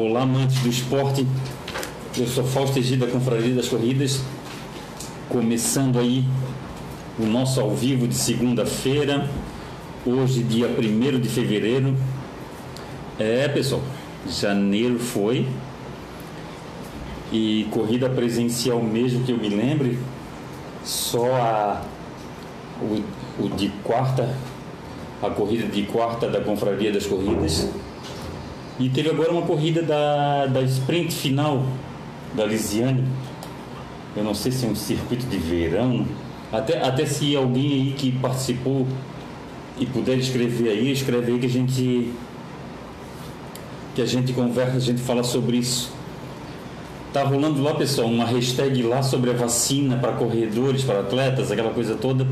Olá, amantes do esporte. Eu sou Fausto Egida da Confraria das Corridas. Começando aí o nosso ao vivo de segunda-feira, hoje, dia 1 de fevereiro. É, pessoal, janeiro foi. E corrida presencial mesmo que eu me lembre, só a, o, o de quarta, a corrida de quarta da Confraria das Corridas e teve agora uma corrida da, da sprint final da Lisiane. Eu não sei se é um circuito de verão. Até, até se alguém aí que participou e puder escrever aí, escreve aí que a gente que a gente conversa, a gente fala sobre isso. Tá rolando lá, pessoal, uma hashtag lá sobre a vacina para corredores, para atletas, aquela coisa toda.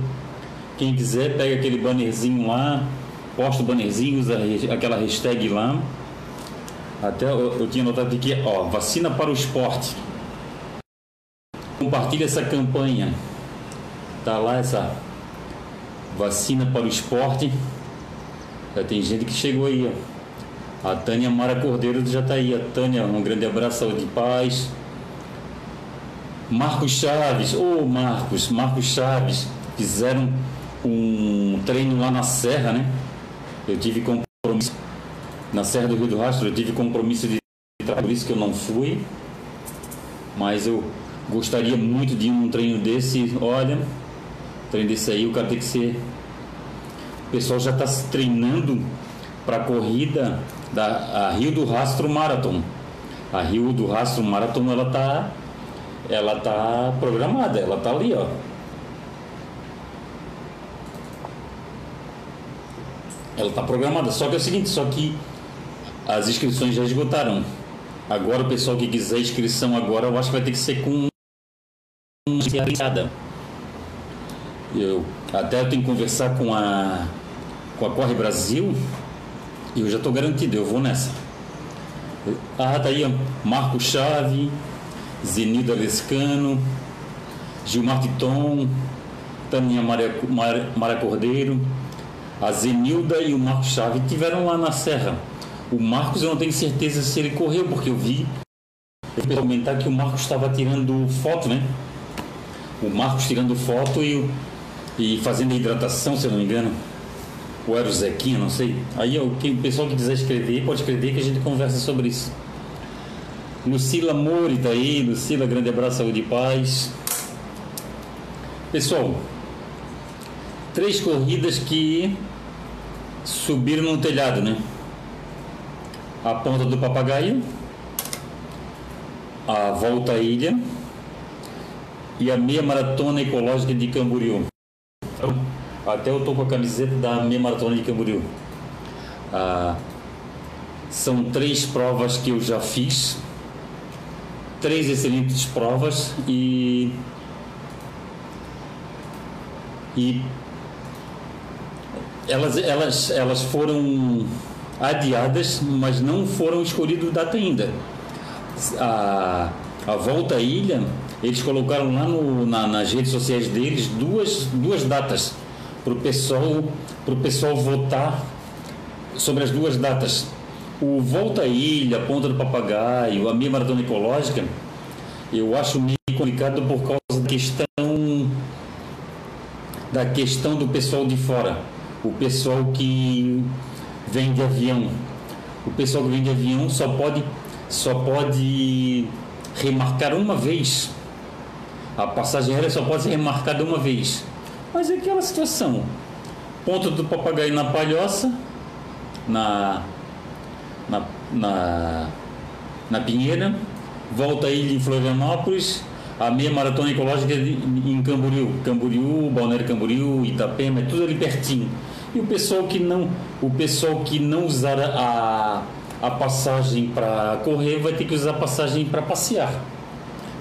Quem quiser, pega aquele bannerzinho lá, posta o bannerzinho, usa aquela hashtag lá. Até eu, eu tinha notado aqui, ó, vacina para o esporte. Compartilha essa campanha. Tá lá essa vacina para o esporte. Já tem gente que chegou aí, ó. A Tânia Mara Cordeiro já está aí. A Tânia, um grande abraço, saúde e paz. Marcos Chaves, ô oh, Marcos, Marcos Chaves, fizeram um treino lá na Serra, né? Eu tive compromisso na Serra do Rio do Rastro. Eu tive compromisso de trabalho, por isso que eu não fui. Mas eu gostaria muito de num treino desse. Olha, treino desse aí, o cara tem que ser. O pessoal já está se treinando para a corrida da Rio do Rastro Marathon. A Rio do Rastro Marathon ela tá ela tá programada, ela tá ali, ó. Ela tá programada, só que é o seguinte, só que as inscrições já esgotaram. Agora o pessoal que quiser inscrição agora, eu acho que vai ter que ser com eu até tenho que conversar com a com a Corre Brasil e eu já estou garantido, eu vou nessa. Ah, tá aí. Marco Chave, Zenilda Lescano, Gilmar Titon, Tânia Maria, Maria Cordeiro, a Zenilda e o Marco Chave tiveram lá na Serra o Marcos eu não tenho certeza se ele correu, porque eu vi eu comentar que o Marcos estava tirando foto, né? O Marcos tirando foto e, e fazendo hidratação, se eu não me engano. Ou era o Zequinha, não sei. Aí o pessoal que quiser escrever, pode escrever que a gente conversa sobre isso. Lucila Mori tá aí. Lucila, grande abraço, saúde e paz. Pessoal, três corridas que subiram no telhado, né? A Ponta do Papagaio, a Volta à Ilha e a Meia Maratona Ecológica de Camboriú. Então, até eu estou com a camiseta da Meia Maratona de Camboriú. Ah, são três provas que eu já fiz, três excelentes provas e e elas, elas, elas foram adiadas, mas não foram escolhidos data ainda. A, a volta à ilha, eles colocaram lá no, na, nas redes sociais deles duas, duas datas para o pessoal, pessoal votar sobre as duas datas. O Volta à Ilha, Ponta do Papagaio, a minha maratona ecológica, eu acho meio complicado por causa da questão da questão do pessoal de fora. O pessoal que vem de avião. O pessoal que vem de avião só pode, só pode remarcar uma vez. A passagem aérea só pode ser remarcada uma vez. Mas é aquela situação. Ponto do papagaio na palhoça, na, na, na, na Pinheira, volta a ilha em Florianópolis, a meia maratona ecológica em Camboriú. Camboriú, Balneário Camboriú, Itapema, é tudo ali pertinho. E o pessoal que não, o pessoal que não usar a, a passagem para correr vai ter que usar a passagem para passear.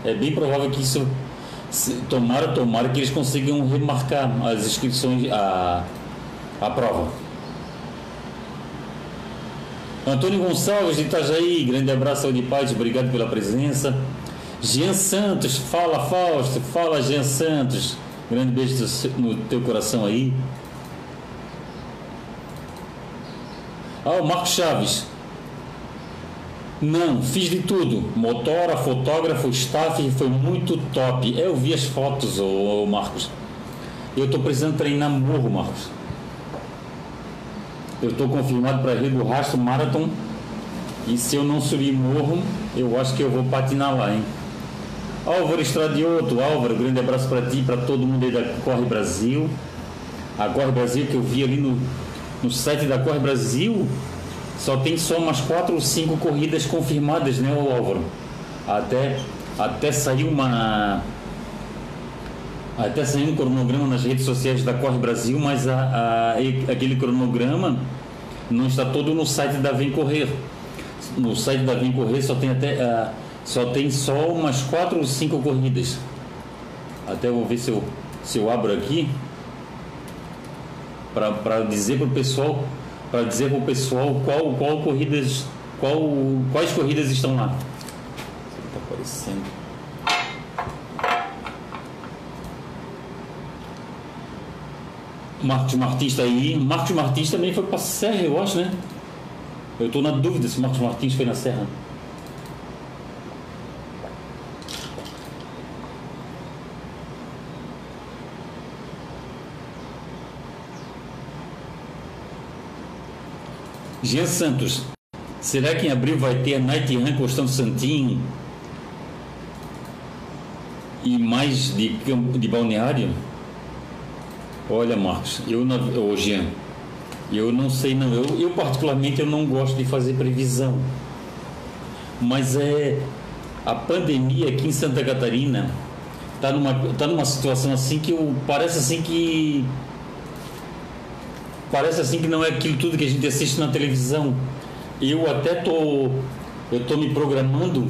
É bem provável que isso tomara, tomara que eles consigam remarcar as inscrições, a, a prova. Antônio Gonçalves de Itajaí, grande abraço de paz, obrigado pela presença. Jean Santos, fala Fausto, fala Jean Santos, grande beijo no teu coração aí. Ah, o Marcos Chaves. Não, fiz de tudo. Motora, fotógrafo, staff, foi muito top. Eu vi as fotos, ô, Marcos. Eu estou precisando treinar morro, Marcos. Eu estou confirmado para Rio do Rastro Marathon. E se eu não subir morro, eu acho que eu vou patinar lá, hein? Álvaro Estradioto, Álvaro, grande abraço para ti, para todo mundo aí da Corre Brasil. A Corre Brasil que eu vi ali no, no site da Corre Brasil, só tem só umas quatro ou cinco corridas confirmadas, né, Álvaro? Até, até sair uma. Até sair um cronograma nas redes sociais da Corre Brasil, mas a, a, aquele cronograma não está todo no site da Vem Correr. No site da Vem Correr só tem até. A, só tem só umas quatro ou cinco corridas. Até vou ver se eu, se eu abro aqui para dizer para o pessoal para dizer para o pessoal qual, qual corridas qual, quais corridas estão lá. Está aparecendo. Marcos Martins está aí. Marcos Martins também foi para a Serra, eu acho, né? Eu estou na dúvida se Marcos Martins foi na Serra. Jean Santos, será que em abril vai ter a Night Run Costão Santinho? E mais de, de balneário? Olha, Marcos, eu oh, Jean, eu não sei não, eu, eu particularmente eu não gosto de fazer previsão, mas é a pandemia aqui em Santa Catarina está numa, tá numa situação assim que eu, parece assim que parece assim que não é aquilo tudo que a gente assiste na televisão. Eu até tô eu tô me programando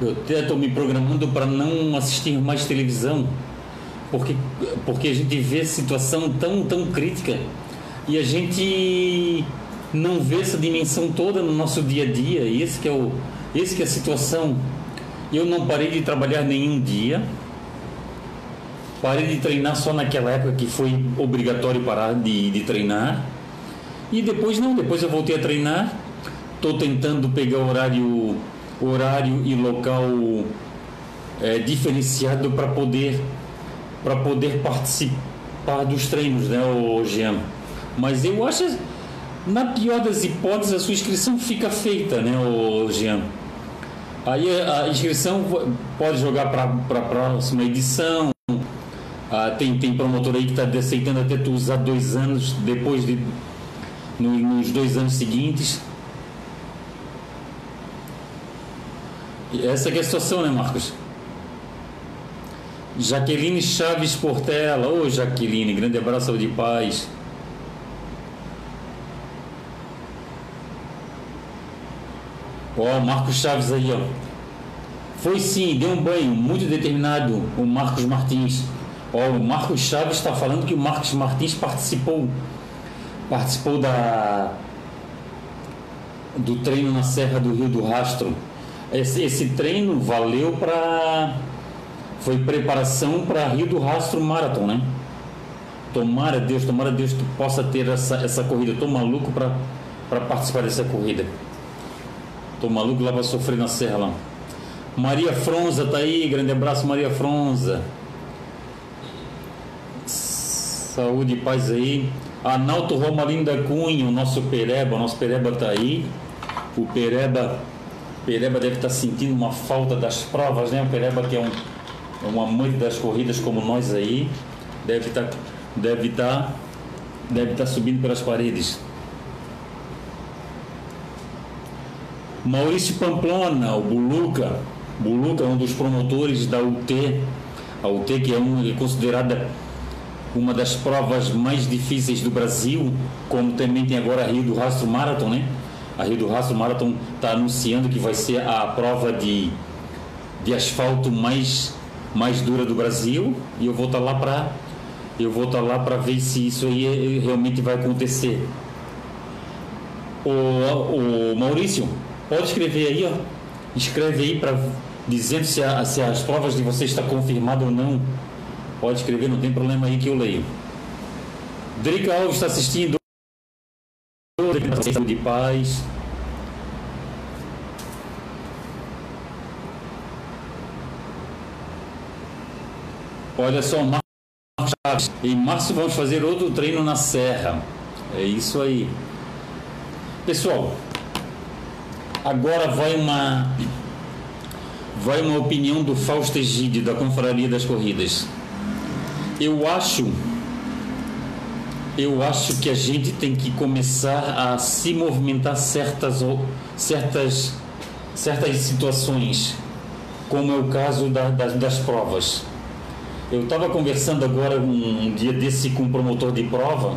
eu até estou me programando para não assistir mais televisão, porque, porque a gente vê situação tão, tão crítica e a gente não vê essa dimensão toda no nosso dia a dia. Esse que é, o, esse que é a situação. Eu não parei de trabalhar nenhum dia, Parei de treinar só naquela época que foi obrigatório parar de, de treinar. E depois não, depois eu voltei a treinar. Estou tentando pegar horário, horário e local é, diferenciado para poder para poder participar dos treinos, né, o Jean? Mas eu acho, na pior das hipóteses, a sua inscrição fica feita, né, o Jean? Aí a inscrição pode jogar para a próxima edição. Ah, tem, tem promotor aí que está aceitando até tu usar dois anos depois de. No, nos dois anos seguintes. E essa é a situação, né, Marcos? Jaqueline Chaves Portela. Ô, Jaqueline, grande abraço de paz. Ó, Marcos Chaves aí, ó. Foi sim, deu um banho, muito determinado, o Marcos Martins. Ó, o Marcos Chaves está falando que o Marcos Martins participou participou da do treino na Serra do Rio do Rastro. Esse, esse treino valeu para foi preparação para Rio do Rastro Marathon, né? Tomara Deus, tomara Deus que possa ter essa, essa corrida. Estou maluco para participar dessa corrida. Estou maluco lá para sofrer na serra lá. Maria Fronza tá aí, grande abraço Maria Fronza. Saúde e paz aí. Analto Romalino da Cunha, o nosso Pereba, o nosso Pereba está aí. O Pereba, Pereba deve estar tá sentindo uma falta das provas, né? O Pereba que é um, é um amante das corridas como nós aí, deve estar tá, deve tá, deve estar subindo pelas paredes. Maurício Pamplona, o Buluca, Buluca é um dos promotores da UT, a UT que é, um, é considerada uma das provas mais difíceis do Brasil, como também tem agora a Rio do Rastro Marathon, né? A Rio do Rastro Marathon está anunciando que vai ser a prova de, de asfalto mais, mais dura do Brasil e eu vou estar tá lá para eu vou estar tá lá para ver se isso aí realmente vai acontecer. O, o Maurício, pode escrever aí, ó. Escreve aí para dizendo se, a, se as provas de você está confirmada ou não Pode escrever, não tem problema aí que eu leio. Drica Alves está assistindo. De paz. Olha só, Em março vamos fazer outro treino na Serra. É isso aí. Pessoal, agora vai uma vai uma opinião do Fausto Egide, da Confraria das Corridas. Eu acho eu acho que a gente tem que começar a se movimentar certas certas certas situações, como é o caso da, das, das provas. Eu estava conversando agora um, um dia desse com um promotor de prova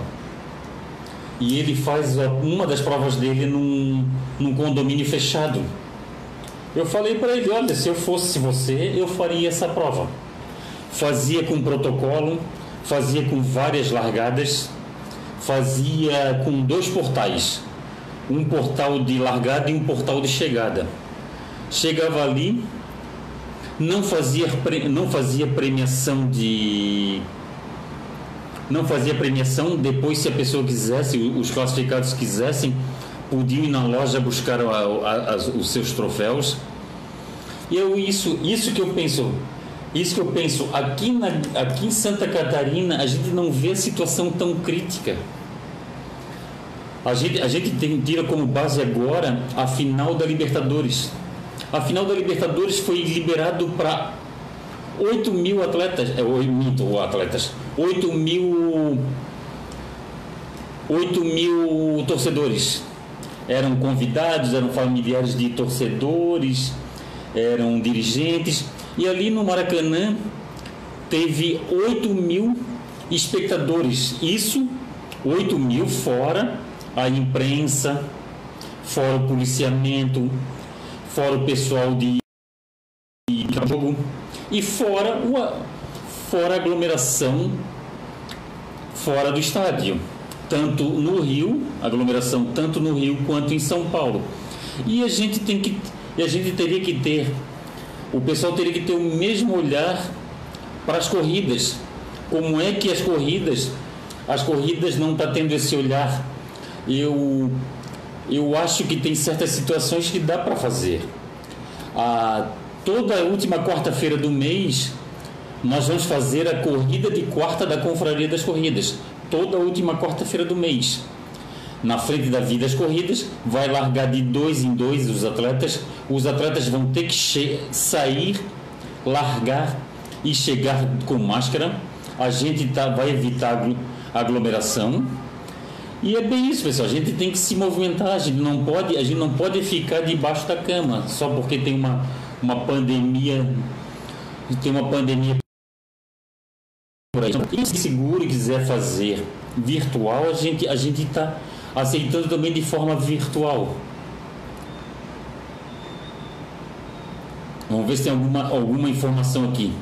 e ele faz uma das provas dele num, num condomínio fechado. Eu falei para ele: olha, se eu fosse você, eu faria essa prova. Fazia com protocolo, fazia com várias largadas, fazia com dois portais: um portal de largada e um portal de chegada. Chegava ali, não fazia, não fazia premiação de não fazia premiação. Depois, se a pessoa quisesse, os classificados quisessem, podiam ir na loja buscar a, a, a, os seus troféus. E eu isso, isso que eu penso, isso que eu penso aqui na, aqui em Santa Catarina a gente não vê a situação tão crítica. A gente, a gente tem, tira como base agora a final da Libertadores. A final da Libertadores foi liberado para 8 mil atletas, é, 8 mil atletas, 8 mil, 8 mil torcedores. Eram convidados, eram familiares de torcedores, eram dirigentes. E ali no Maracanã teve 8 mil espectadores. Isso, 8 mil fora a imprensa, fora o policiamento, fora o pessoal de jogo e fora, uma, fora a aglomeração fora do estádio, tanto no Rio, aglomeração tanto no Rio quanto em São Paulo. E a gente tem que, a gente teria que ter, o pessoal teria que ter o mesmo olhar para as corridas. Como é que as corridas, as corridas não está tendo esse olhar? Eu, eu acho que tem certas situações que dá para fazer. A toda última quarta-feira do mês, nós vamos fazer a corrida de quarta da Confraria das Corridas. Toda última quarta-feira do mês. Na frente da Vida das Corridas, vai largar de dois em dois os atletas. Os atletas vão ter que sair, largar e chegar com máscara. A gente tá, vai evitar aglomeração. E é bem isso, pessoal. A gente tem que se movimentar. A gente não pode, a gente não pode ficar debaixo da cama só porque tem uma uma pandemia, tem uma pandemia por aí. Quem se segura e quiser fazer virtual, a gente a gente está aceitando também de forma virtual. Vamos ver se tem alguma, alguma informação aqui.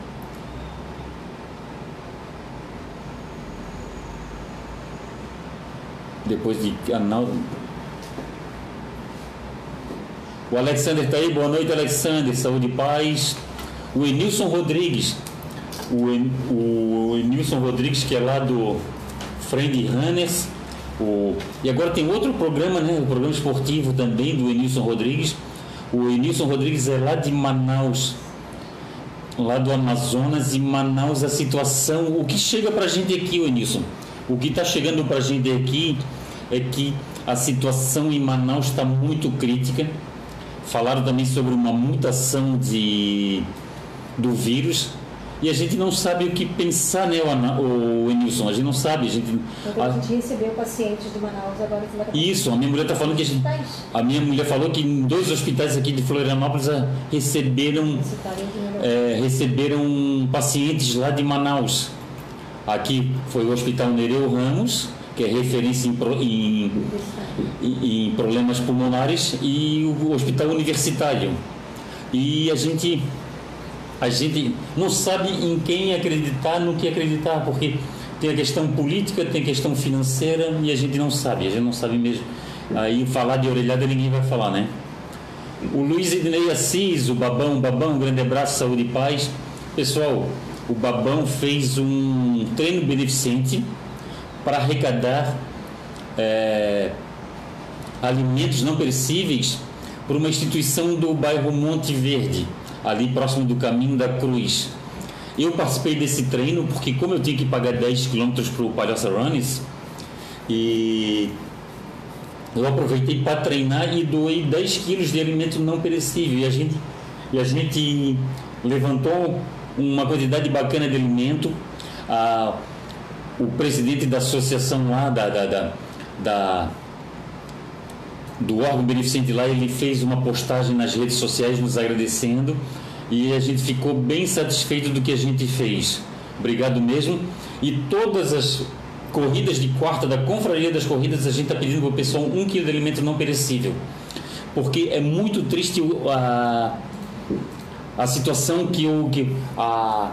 Depois de canal. O Alexander está aí, boa noite, Alexander, saúde e paz. O Enilson Rodrigues, o, en, o Enilson Rodrigues, que é lá do Friend Runners. O, e agora tem outro programa, né? O programa esportivo também do Enilson Rodrigues. O Enilson Rodrigues é lá de Manaus, lá do Amazonas, e Manaus a situação. O que chega para a gente aqui, Enilson? O que está chegando para a gente aqui é que a situação em Manaus está muito crítica falaram também sobre uma mutação de, do vírus e a gente não sabe o que pensar, né, o, o Enilson? A gente não sabe. A gente, então, a gente recebeu pacientes de Manaus agora. Isso, a minha mulher está falando que a, gente, a minha mulher falou que em dois hospitais aqui de Florianópolis ah, receberam é, receberam pacientes lá de Manaus. Aqui foi o Hospital Nereu Ramos que é referência em, em, em problemas pulmonares, e o Hospital Universitário. E a gente a gente não sabe em quem acreditar, no que acreditar, porque tem a questão política, tem a questão financeira e a gente não sabe, a gente não sabe mesmo. Aí falar de orelhada ninguém vai falar, né? O Luiz Ednei Assis, o Babão, Babão, um grande abraço, saúde e paz. Pessoal, o Babão fez um treino beneficente para arrecadar é, alimentos não perecíveis por uma instituição do bairro Monte Verde, ali próximo do Caminho da Cruz. eu participei desse treino porque como eu tinha que pagar 10 km para o Palhoça Runners e eu aproveitei para treinar e doei 10 quilos de alimento não perecível e a gente, e a gente levantou uma quantidade bacana de alimento. Ah, o presidente da associação lá da, da, da, da do órgão beneficente lá, ele fez uma postagem nas redes sociais nos agradecendo e a gente ficou bem satisfeito do que a gente fez. Obrigado mesmo. E todas as corridas de quarta da Confraria das Corridas, a gente está pedindo para o pessoal um quilo de alimento não perecível. Porque é muito triste a, a situação que, eu, que a,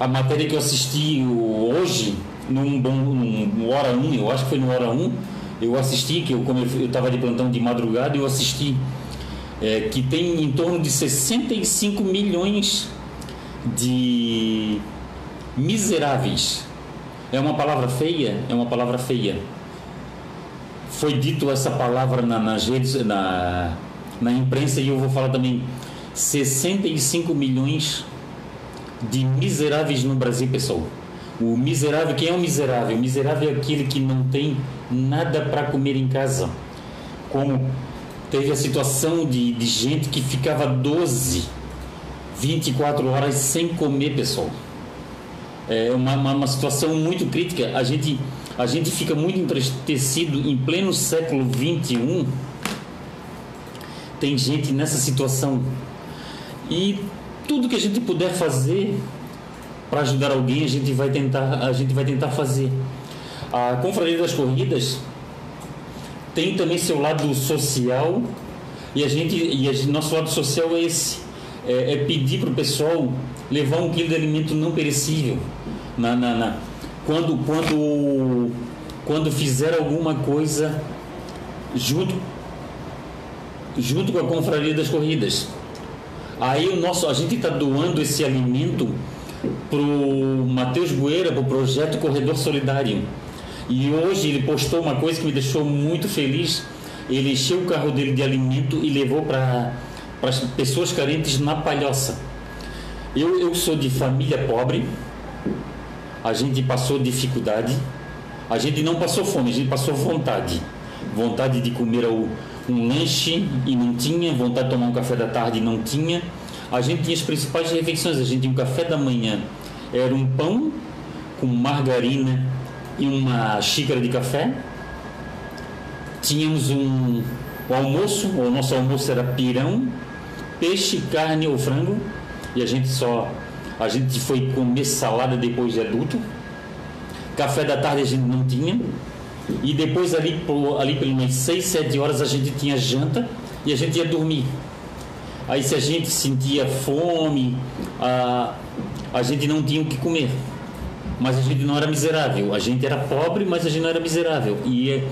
a matéria que eu assisti hoje, num, num Hora 1, eu acho que foi no Hora 1, eu assisti, que eu, como eu estava de plantão de madrugada, eu assisti é, que tem em torno de 65 milhões de miseráveis. É uma palavra feia? É uma palavra feia. Foi dito essa palavra na, nas redes, na, na imprensa e eu vou falar também 65 milhões de miseráveis no Brasil, pessoal. O miserável, quem é o miserável? O miserável é aquele que não tem nada para comer em casa. Como teve a situação de, de gente que ficava 12, 24 horas sem comer, pessoal. É uma, uma, uma situação muito crítica. A gente, a gente fica muito entristecido em pleno século 21. Tem gente nessa situação. E tudo que a gente puder fazer para ajudar alguém, a gente vai tentar, a gente vai tentar fazer. A Confraria das Corridas tem também seu lado social e a gente e a nosso lado social é esse é, é pedir para o pessoal levar um quilo de alimento não perecível na, na, na, quando quando quando fizer alguma coisa junto junto com a confraria das corridas aí o nosso a gente está doando esse alimento para o Matheus Bueira para o projeto Corredor Solidário e hoje ele postou uma coisa que me deixou muito feliz. Ele encheu o carro dele de alimento e levou para as pessoas carentes na Palhoça. Eu, eu sou de família pobre, a gente passou dificuldade, a gente não passou fome, a gente passou vontade. Vontade de comer um lanche e não tinha, vontade de tomar um café da tarde e não tinha. A gente tinha as principais refeições, a gente tinha um café da manhã, era um pão com margarina e uma xícara de café. Tínhamos um almoço, o nosso almoço era pirão, peixe, carne ou frango, e a gente só a gente foi comer salada depois de adulto. Café da tarde a gente não tinha. E depois ali, ali pelas 6, 7 horas a gente tinha janta e a gente ia dormir. Aí se a gente sentia fome, a, a gente não tinha o que comer mas a gente não era miserável. A gente era pobre, mas a gente não era miserável. E, é,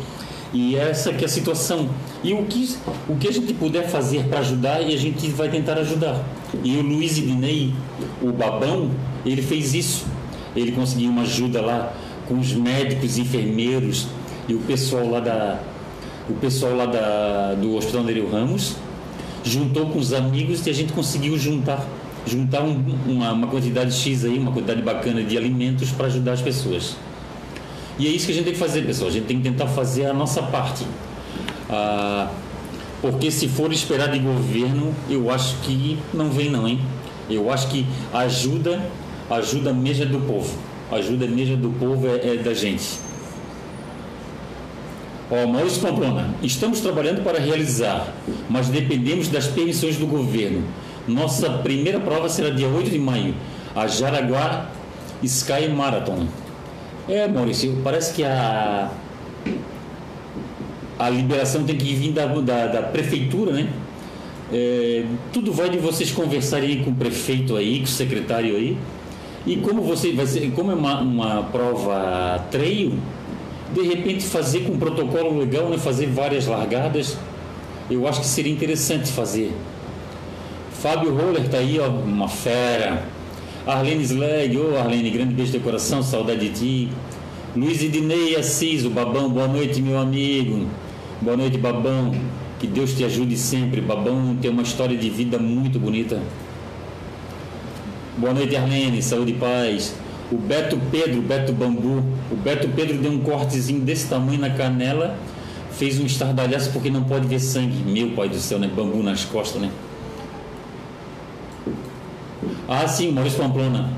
e é essa que é a situação. E o que, o que a gente puder fazer para ajudar, e a gente vai tentar ajudar. E o Luiz Idinei, o babão, ele fez isso. Ele conseguiu uma ajuda lá com os médicos, enfermeiros e o pessoal lá da o pessoal lá da, do Hospital Nereu Ramos juntou com os amigos e a gente conseguiu juntar juntar um, uma, uma, quantidade X aí, uma quantidade bacana de alimentos para ajudar as pessoas. E é isso que a gente tem que fazer, pessoal. A gente tem que tentar fazer a nossa parte. Ah, porque se for esperar de governo, eu acho que não vem não, hein? Eu acho que ajuda, ajuda mesmo é do povo. Ajuda mesmo do povo é, é da gente. Ó, Maurício Pamplona, estamos trabalhando para realizar, mas dependemos das permissões do governo. Nossa primeira prova será dia 8 de maio, a Jaraguá Sky Marathon. É, Maurício, parece que a, a liberação tem que vir da, da, da prefeitura, né? É, tudo vai de vocês conversarem com o prefeito aí, com o secretário aí. E como você vai ser, como é uma, uma prova treino, de repente fazer com um protocolo legal, né? fazer várias largadas, eu acho que seria interessante fazer. Fábio Roller tá aí, ó, uma fera. Arlene Slag, ô oh, Arlene, grande beijo de coração, saudade de ti. Luiz Idinei Assis, o Babão, boa noite, meu amigo. Boa noite, Babão. Que Deus te ajude sempre. Babão tem uma história de vida muito bonita. Boa noite, Arlene. Saúde e paz. O Beto Pedro, Beto Bambu. O Beto Pedro deu um cortezinho desse tamanho na canela. Fez um estardalhaço porque não pode ver sangue. Meu pai do céu, né? Bambu nas costas, né? Ah, sim, Maurício Pamplona.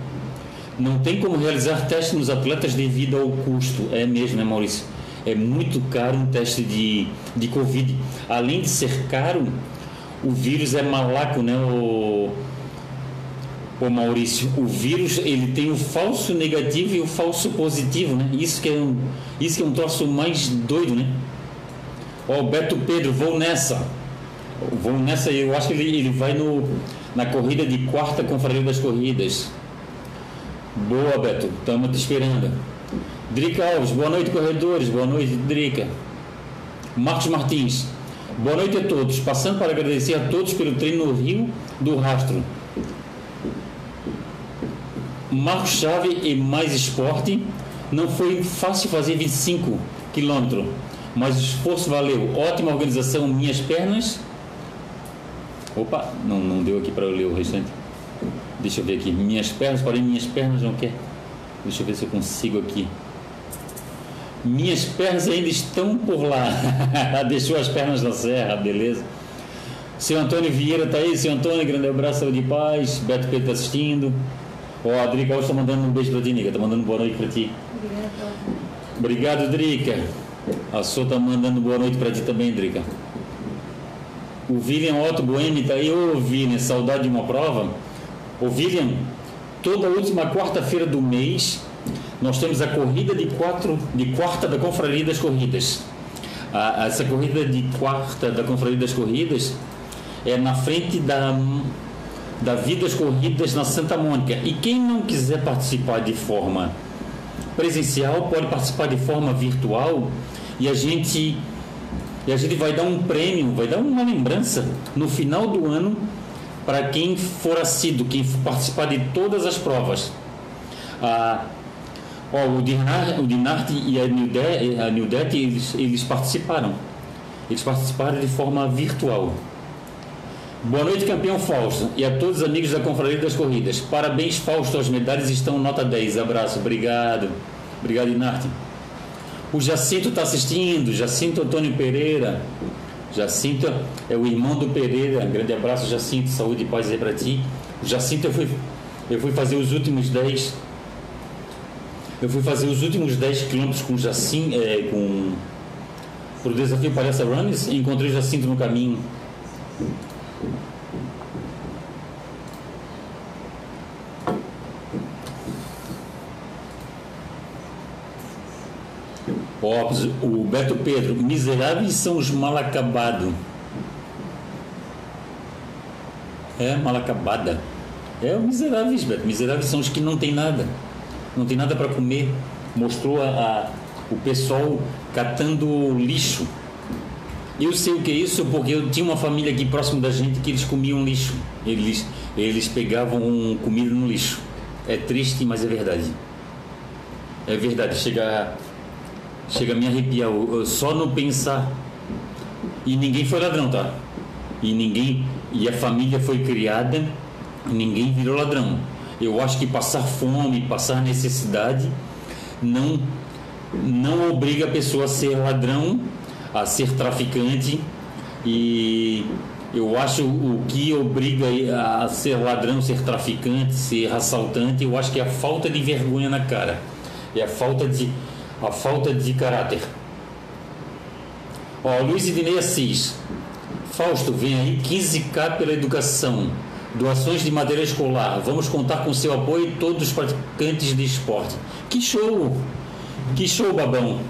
Não tem como realizar teste nos atletas devido ao custo. É mesmo, né, Maurício? É muito caro um teste de, de Covid. Além de ser caro, o vírus é malaco, né, o, o Maurício? O vírus ele tem o falso negativo e o falso positivo, né? Isso que é um, isso que é um troço mais doido, né? Ó, oh, Beto Pedro, vou nessa. Vou nessa, eu acho que ele, ele vai no, na corrida de quarta Confraria das Corridas. Boa, Beto, estamos te esperando. Drica Alves, boa noite, corredores. Boa noite, Drica. Marcos Martins, boa noite a todos. Passando para agradecer a todos pelo treino no Rio do Rastro. Marcos Chave e mais esporte. Não foi fácil fazer 25 quilômetros, mas o esforço valeu. Ótima organização, minhas pernas. Opa, não, não deu aqui para eu ler o restante. Deixa eu ver aqui. Minhas pernas, porém minhas pernas não quer. Deixa eu ver se eu consigo aqui. Minhas pernas ainda estão por lá. Deixou as pernas na serra, beleza. Seu Antônio Vieira tá aí. Seu Antônio, grande abraço, saúde e paz. Beto Pedro tá assistindo. Ó, oh, a Drica hoje tá mandando um beijo pra ti, Nica. Tá mandando boa noite pra ti. Obrigado, Drica. A Sô tá mandando boa noite pra ti também, Drica. O William Otto Boemi tá aí. Ô, William, saudade de uma prova. Ô, William, toda última quarta-feira do mês nós temos a corrida de, quatro, de quarta da Confraria das Corridas. A, essa corrida de quarta da Confraria das Corridas é na frente da, da Vidas Corridas na Santa Mônica. E quem não quiser participar de forma presencial pode participar de forma virtual e a gente e a gente vai dar um prêmio, vai dar uma lembrança no final do ano para quem for assíduo, quem for participar de todas as provas. Ah, ó, o, Dinart, o Dinart e a Nildet, a Nildet eles, eles participaram. Eles participaram de forma virtual. Boa noite, campeão Fausto, e a todos os amigos da Confraria das Corridas. Parabéns, Fausto, as medalhas estão nota 10. Abraço, obrigado. Obrigado, Inarte. O Jacinto está assistindo, Jacinto Antônio Pereira. Jacinto é o irmão do Pereira. Grande abraço, Jacinto. Saúde e paz aí para ti. O Jacinto, eu fui, eu fui fazer os últimos 10. Eu fui fazer os últimos 10 quilômetros com Jacinto, é, com. Pro desafio Palhaça Runners e encontrei o Jacinto no caminho. Óbvio, o Beto Pedro, miseráveis são os mal acabados. É, mal acabada. É, o miseráveis, Beto. Miseráveis são os que não tem nada. Não tem nada para comer. Mostrou a, a, o pessoal catando lixo. Eu sei o que é isso porque eu tinha uma família aqui próximo da gente que eles comiam lixo. Eles, eles pegavam comida no lixo. É triste, mas é verdade. É verdade. Chega Chega a me arrepiar só no pensar. E ninguém foi ladrão, tá? E ninguém. E a família foi criada ninguém virou ladrão. Eu acho que passar fome, passar necessidade, não, não obriga a pessoa a ser ladrão, a ser traficante. E eu acho o que obriga a ser ladrão, ser traficante, ser assaltante, eu acho que é a falta de vergonha na cara. É a falta de a falta de caráter. Ó, Luiz Idinei Assis. Fausto, vem aí 15K pela educação. Doações de matéria escolar. Vamos contar com seu apoio todos os praticantes de esporte. Que show! Que show, babão!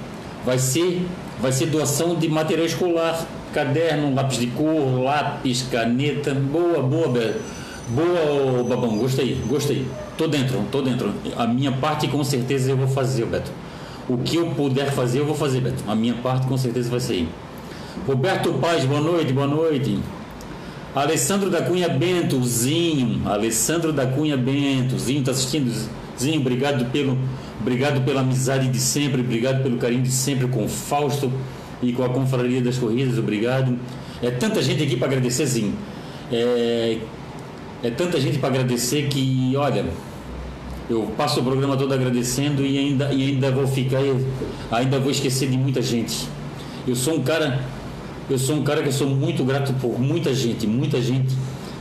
Vai ser, vai ser doação de material escolar. Caderno, lápis de cor, lápis, caneta. Boa, boa, Beto. Boa, babão. Gostei, gostei. Tô dentro, tô dentro. A minha parte com certeza eu vou fazer, Beto. O que eu puder fazer, eu vou fazer, Beto. A minha parte com certeza vai ser. Roberto Paz, boa noite, boa noite. Alessandro da Cunha Bento, Zinho. Alessandro da Cunha Bento, Zinho, tá assistindo? Zinho, obrigado pelo, obrigado pela amizade de sempre, obrigado pelo carinho de sempre com o Fausto e com a Confraria das Corridas, obrigado. É tanta gente aqui para agradecer, Zinho. É, é tanta gente para agradecer que, olha, eu passo o programa todo agradecendo e ainda, e ainda vou ficar, ainda vou esquecer de muita gente. Eu sou um cara, eu sou um cara que eu sou muito grato por muita gente, muita gente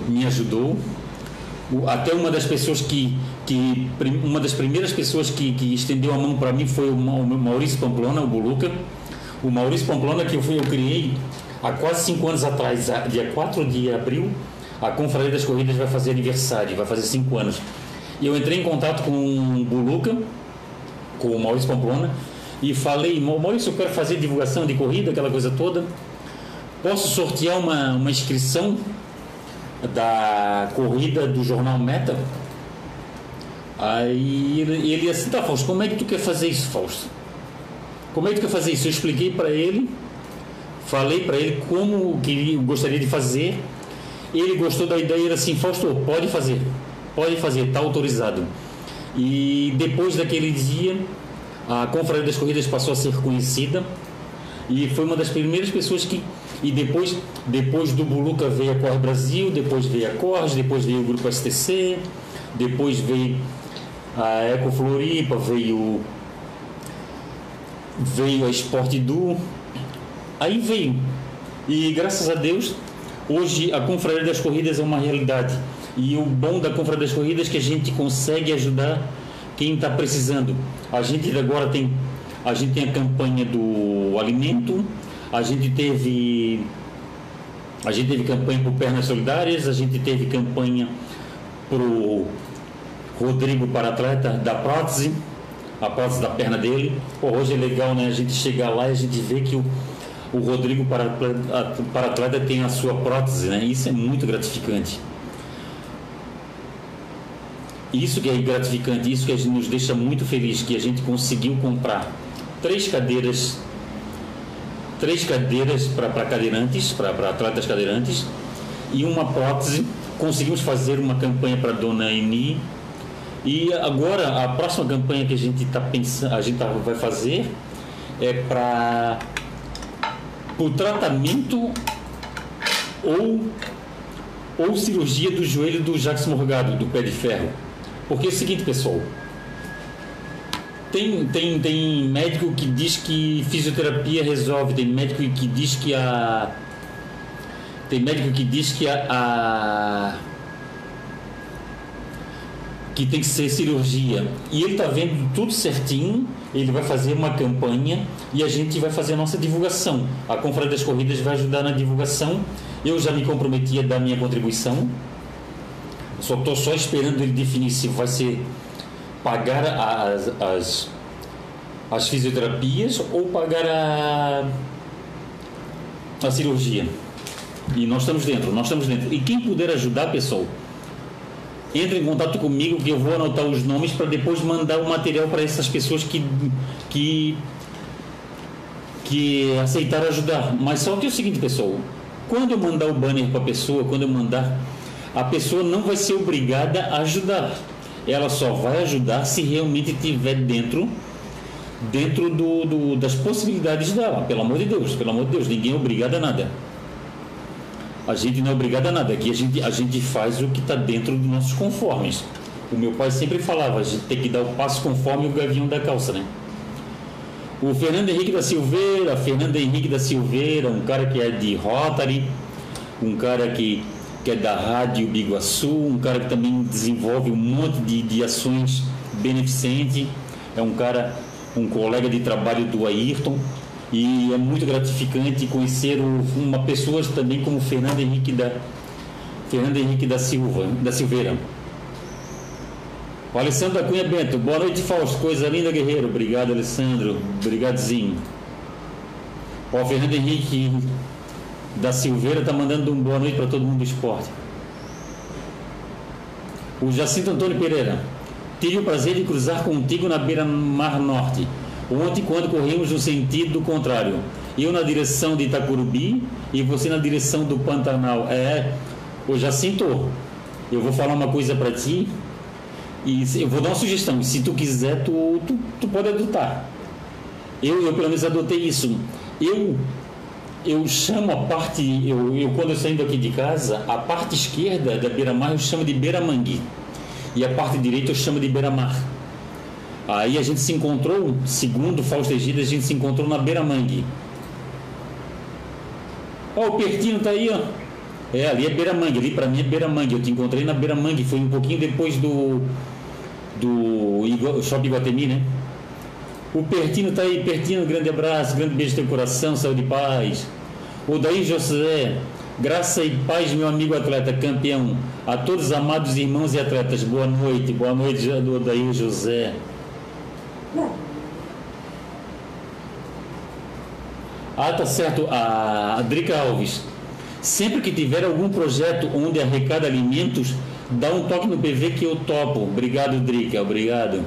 me ajudou. Até uma das pessoas que, que uma das primeiras pessoas que, que estendeu a mão para mim foi o Maurício Pamplona, o Buluca. O Maurício Pamplona que eu, fui, eu criei há quase cinco anos atrás, dia 4 de abril, a Confraria das Corridas vai fazer aniversário, vai fazer cinco anos. E eu entrei em contato com o Buluca, com o Maurício Pamplona, e falei, Maurício, eu quero fazer divulgação de corrida, aquela coisa toda. Posso sortear uma, uma inscrição da corrida do jornal Meta? Aí ele, ele assim, tá, Fausto, como é que tu quer fazer isso, Fausto? Como é que tu quer fazer isso? Eu expliquei para ele, falei para ele como queria, gostaria de fazer. Ele gostou da ideia, ele assim, Fausto, pode fazer, pode fazer, está autorizado. E depois daquele dia, a Confraria das Corridas passou a ser conhecida e foi uma das primeiras pessoas que e depois depois do Buluca veio a Cor Brasil, depois veio a Cors, depois veio o grupo STC, depois veio a Eco Floripa, veio veio a Esporte Du, aí veio. E graças a Deus, hoje a Confraria das Corridas é uma realidade. E o bom da Confraria das Corridas é que a gente consegue ajudar quem está precisando. A gente agora tem a gente tem a campanha do alimento, a gente teve a gente teve campanha por pernas solidárias, a gente teve campanha pro Rodrigo para atleta da prótese, a prótese da perna dele. Pô, hoje é legal, né? A gente chegar lá e a gente vê que o, o Rodrigo para atleta, para atleta tem a sua prótese, né? Isso é muito gratificante. Isso que é gratificante, isso que nos deixa muito feliz, que a gente conseguiu comprar três cadeiras, três cadeiras para cadeirantes, para atletas cadeirantes, e uma prótese. Conseguimos fazer uma campanha para dona Eni. E agora a próxima campanha que a gente está pensando, a gente tá, vai fazer é para o tratamento ou ou cirurgia do joelho do Jacques Morgado, do pé de ferro. Porque é o seguinte, pessoal. Tem, tem, tem médico que diz que fisioterapia resolve, tem médico que diz que a. Tem médico que diz que a, a que tem que ser cirurgia. E ele está vendo tudo certinho, ele vai fazer uma campanha e a gente vai fazer a nossa divulgação. A Confraria das Corridas vai ajudar na divulgação. Eu já me comprometi a dar minha contribuição. Só estou só esperando ele definir se vai ser pagar as, as, as fisioterapias ou pagar a, a cirurgia. E nós estamos dentro, nós estamos dentro. E quem puder ajudar, pessoal, entre em contato comigo que eu vou anotar os nomes para depois mandar o material para essas pessoas que, que, que aceitaram ajudar. Mas só que é o seguinte, pessoal, quando eu mandar o banner para a pessoa, quando eu mandar a pessoa não vai ser obrigada a ajudar. Ela só vai ajudar se realmente estiver dentro dentro do, do, das possibilidades dela. Pelo amor de Deus, pelo amor de Deus, ninguém é obrigado a nada. A gente não é obrigado a nada. Aqui a gente, a gente faz o que está dentro dos nossos conformes. O meu pai sempre falava, a gente tem que dar o passo conforme o gavião da calça, né? O Fernando Henrique da Silveira, Fernando Henrique da Silveira, um cara que é de Rotary, um cara que que é da Rádio Biguaçu, um cara que também desenvolve um monte de, de ações beneficentes, é um cara, um colega de trabalho do Ayrton, e é muito gratificante conhecer uma pessoa também como Fernando Henrique da Fernando Henrique da Silva, da Silveira. O Alessandro da Cunha Bento, boa noite, Fausto. Coisa linda, guerreiro. Obrigado, Alessandro. Obrigadozinho. O Fernando Henrique da Silveira está mandando um boa noite para todo mundo do esporte. O Jacinto Antônio Pereira. Tive o prazer de cruzar contigo na beira-mar norte. Ontem, quando corrimos no sentido contrário. Eu na direção de Itacurubi e você na direção do Pantanal. É, o Jacinto, eu vou falar uma coisa para ti e eu vou dar uma sugestão. Se tu quiser, tu, tu, tu pode adotar. Eu, eu pelo menos adotei isso. Eu eu chamo a parte, eu, eu quando eu saindo aqui de casa, a parte esquerda da beira-mar eu chamo de beira-mangue e a parte direita eu chamo de beira-mar. Aí a gente se encontrou, segundo Fausto Egida, a gente se encontrou na beira-mangue. Ó, o Pertino tá aí, ó. É, ali é beira-mangue, ali para mim é beira-mangue. Eu te encontrei na beira-mangue, foi um pouquinho depois do do Shopping Guatemi, né? O Pertino tá aí, Pertino, grande abraço, grande beijo no teu coração, saúde e paz. O Daí José, graça e paz, meu amigo atleta, campeão. A todos amados irmãos e atletas, boa noite, boa noite, Daí José. Ah, tá certo, a Drica Alves. Sempre que tiver algum projeto onde arrecada alimentos, dá um toque no PV que eu topo. Obrigado, Drica, obrigado.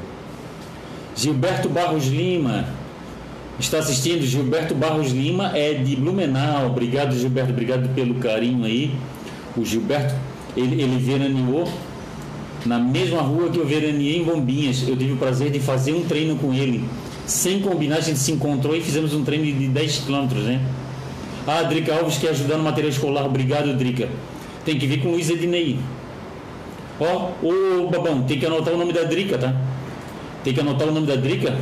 Gilberto Barros Lima está assistindo. Gilberto Barros Lima é de Blumenau. Obrigado, Gilberto. Obrigado pelo carinho aí. O Gilberto, ele, ele veraneou na mesma rua que eu veraneei em Bombinhas. Eu tive o prazer de fazer um treino com ele. Sem combinar, a gente se encontrou e fizemos um treino de 10 quilômetros, né? Ah, Drica Alves quer ajudar no material escolar. Obrigado, Drica. Tem que vir com Luiz Ednei. Ó, oh, ô Babão, tem que anotar o nome da Drica, tá? Tem que anotar o nome da Drica.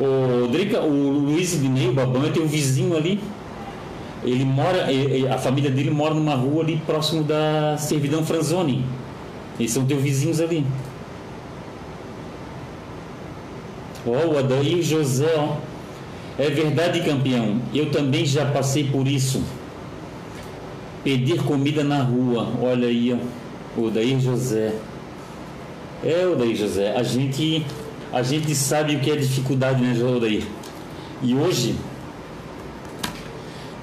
O Drica, o Luiz Dinei, o Babão, eu tenho um vizinho ali. Ele mora, a família dele mora numa rua ali próximo da Servidão Franzoni. Eles são teus vizinhos ali. Ó, o Adair José, ó. É verdade, campeão. Eu também já passei por isso. Pedir comida na rua. Olha aí, ó. O Adair José. É, o Adair José. A gente a gente sabe o que é dificuldade, né, Odair? E hoje,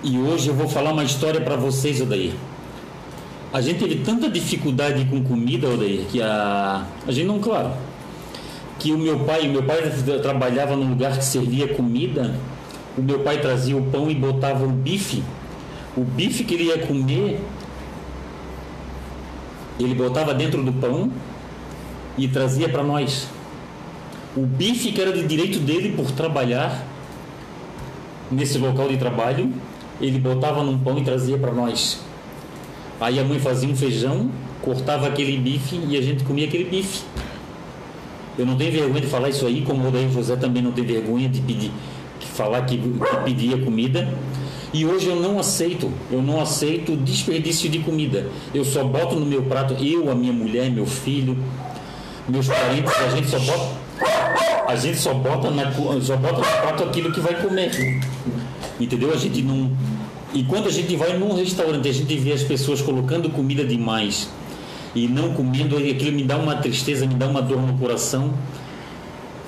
e hoje eu vou falar uma história para vocês, Odair. A gente teve tanta dificuldade com comida, Odair, que a, a gente não, claro, que o meu pai, o meu pai trabalhava num lugar que servia comida, o meu pai trazia o pão e botava o bife. O bife que ele ia comer, ele botava dentro do pão e trazia para nós. O bife que era de direito dele por trabalhar nesse local de trabalho, ele botava num pão e trazia para nós. Aí a mãe fazia um feijão, cortava aquele bife e a gente comia aquele bife. Eu não tenho vergonha de falar isso aí, como o Daí José também não tem vergonha de pedir, de falar que, que pedia comida. E hoje eu não aceito, eu não aceito desperdício de comida. Eu só boto no meu prato, eu, a minha mulher, meu filho, meus parentes, a gente só bota a gente só bota, na, só bota no prato aquilo que vai comer. Entendeu? A gente não. E quando a gente vai num restaurante, a gente vê as pessoas colocando comida demais e não comendo, aquilo me dá uma tristeza, me dá uma dor no coração.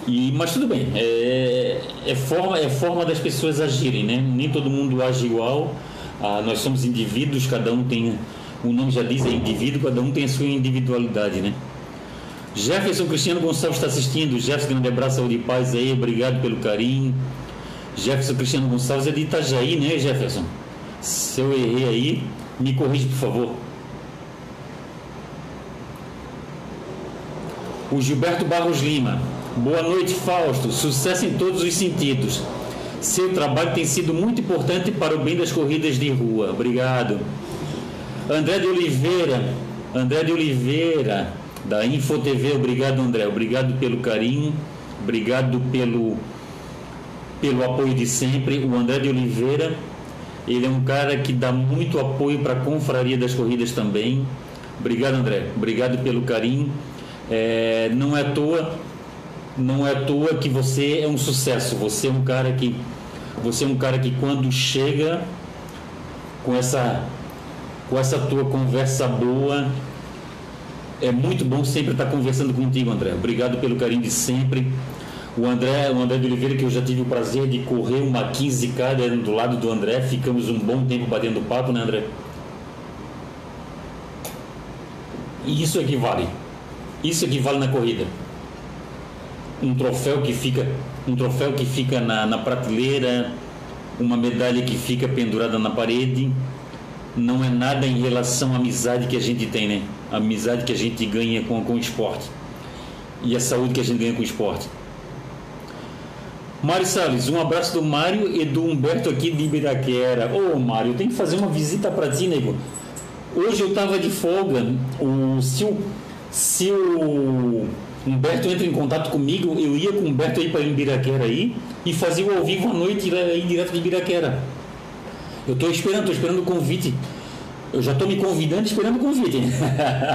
E, mas tudo bem, é, é, forma, é forma das pessoas agirem, né? Nem todo mundo age igual. Ah, nós somos indivíduos, cada um tem, o nome já diz, é indivíduo, cada um tem a sua individualidade, né? Jefferson Cristiano Gonçalves está assistindo. Jefferson, grande abraço, saúde e paz aí. Obrigado pelo carinho. Jefferson Cristiano Gonçalves é de Itajaí, né, Jefferson? Se eu errei aí, me corrija, por favor. O Gilberto Barros Lima. Boa noite, Fausto. Sucesso em todos os sentidos. Seu trabalho tem sido muito importante para o bem das corridas de rua. Obrigado. André de Oliveira. André de Oliveira da InfoTV. Obrigado, André. Obrigado pelo carinho. Obrigado pelo, pelo apoio de sempre. O André de Oliveira, ele é um cara que dá muito apoio para a Confraria das Corridas também. Obrigado, André. Obrigado pelo carinho. É, não é à toa, não é à toa que você é um sucesso. Você é um cara que, você é um cara que quando chega com essa, com essa tua conversa boa, é muito bom sempre estar conversando contigo, André. Obrigado pelo carinho de sempre. O André, o André de Oliveira, que eu já tive o prazer de correr uma 15K do lado do André, ficamos um bom tempo batendo papo, né, André? E isso equivale. É isso equivale é na corrida. Um troféu que fica, um troféu que fica na, na prateleira, uma medalha que fica pendurada na parede, não é nada em relação à amizade que a gente tem, né? A amizade que a gente ganha com, com o esporte e a saúde que a gente ganha com o esporte. Mário Salles, um abraço do Mário e do Humberto aqui de Ibiraquera. Ô oh, Mário, tem que fazer uma visita para ti, nego. Hoje eu tava de folga. O, se, o, se o Humberto entra em contato comigo, eu ia com o Humberto aí para Ibiraquera aí e fazia o ao vivo à noite aí direto de Ibiraquera. Eu estou esperando, estou esperando o convite. Eu já estou me convidando esperando o convite.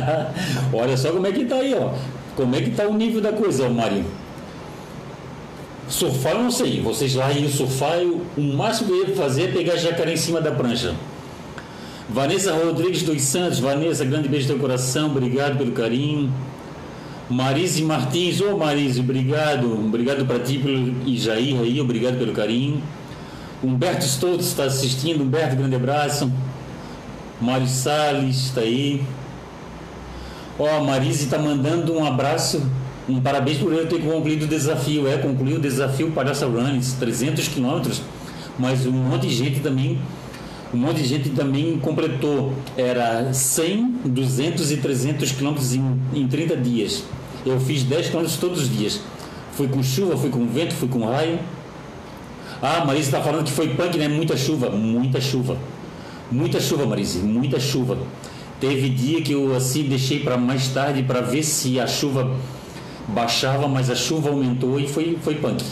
Olha só como é que está aí, ó. Como é que está o nível da coisa, Mário. Surfar eu não sei. Vocês lá iam surfar, eu, o máximo que eu ia fazer é pegar jacaré em cima da prancha. Vanessa Rodrigues dos Santos, Vanessa, grande beijo no teu coração, obrigado pelo carinho. Marise Martins, ô oh, Marise, obrigado, obrigado para ti pelo e Jair aí, obrigado pelo carinho. Humberto Stoltz está assistindo, Humberto, grande abraço. Mário Salles está aí. Ó, oh, a Marise está mandando um abraço, um parabéns por eu ter concluído o desafio. É, concluiu o desafio Palhaça Runs, 300 quilômetros, mas um monte de gente também um monte de gente também completou. Era 100, 200 e 300 quilômetros em, em 30 dias. Eu fiz 10 quilômetros todos os dias. Fui com chuva, fui com vento, fui com raio. Ah, Marisa está falando que foi punk, né? Muita chuva, muita chuva. Muita chuva, Marisa, muita chuva. Teve dia que eu assim deixei para mais tarde para ver se a chuva baixava, mas a chuva aumentou e foi, foi punk.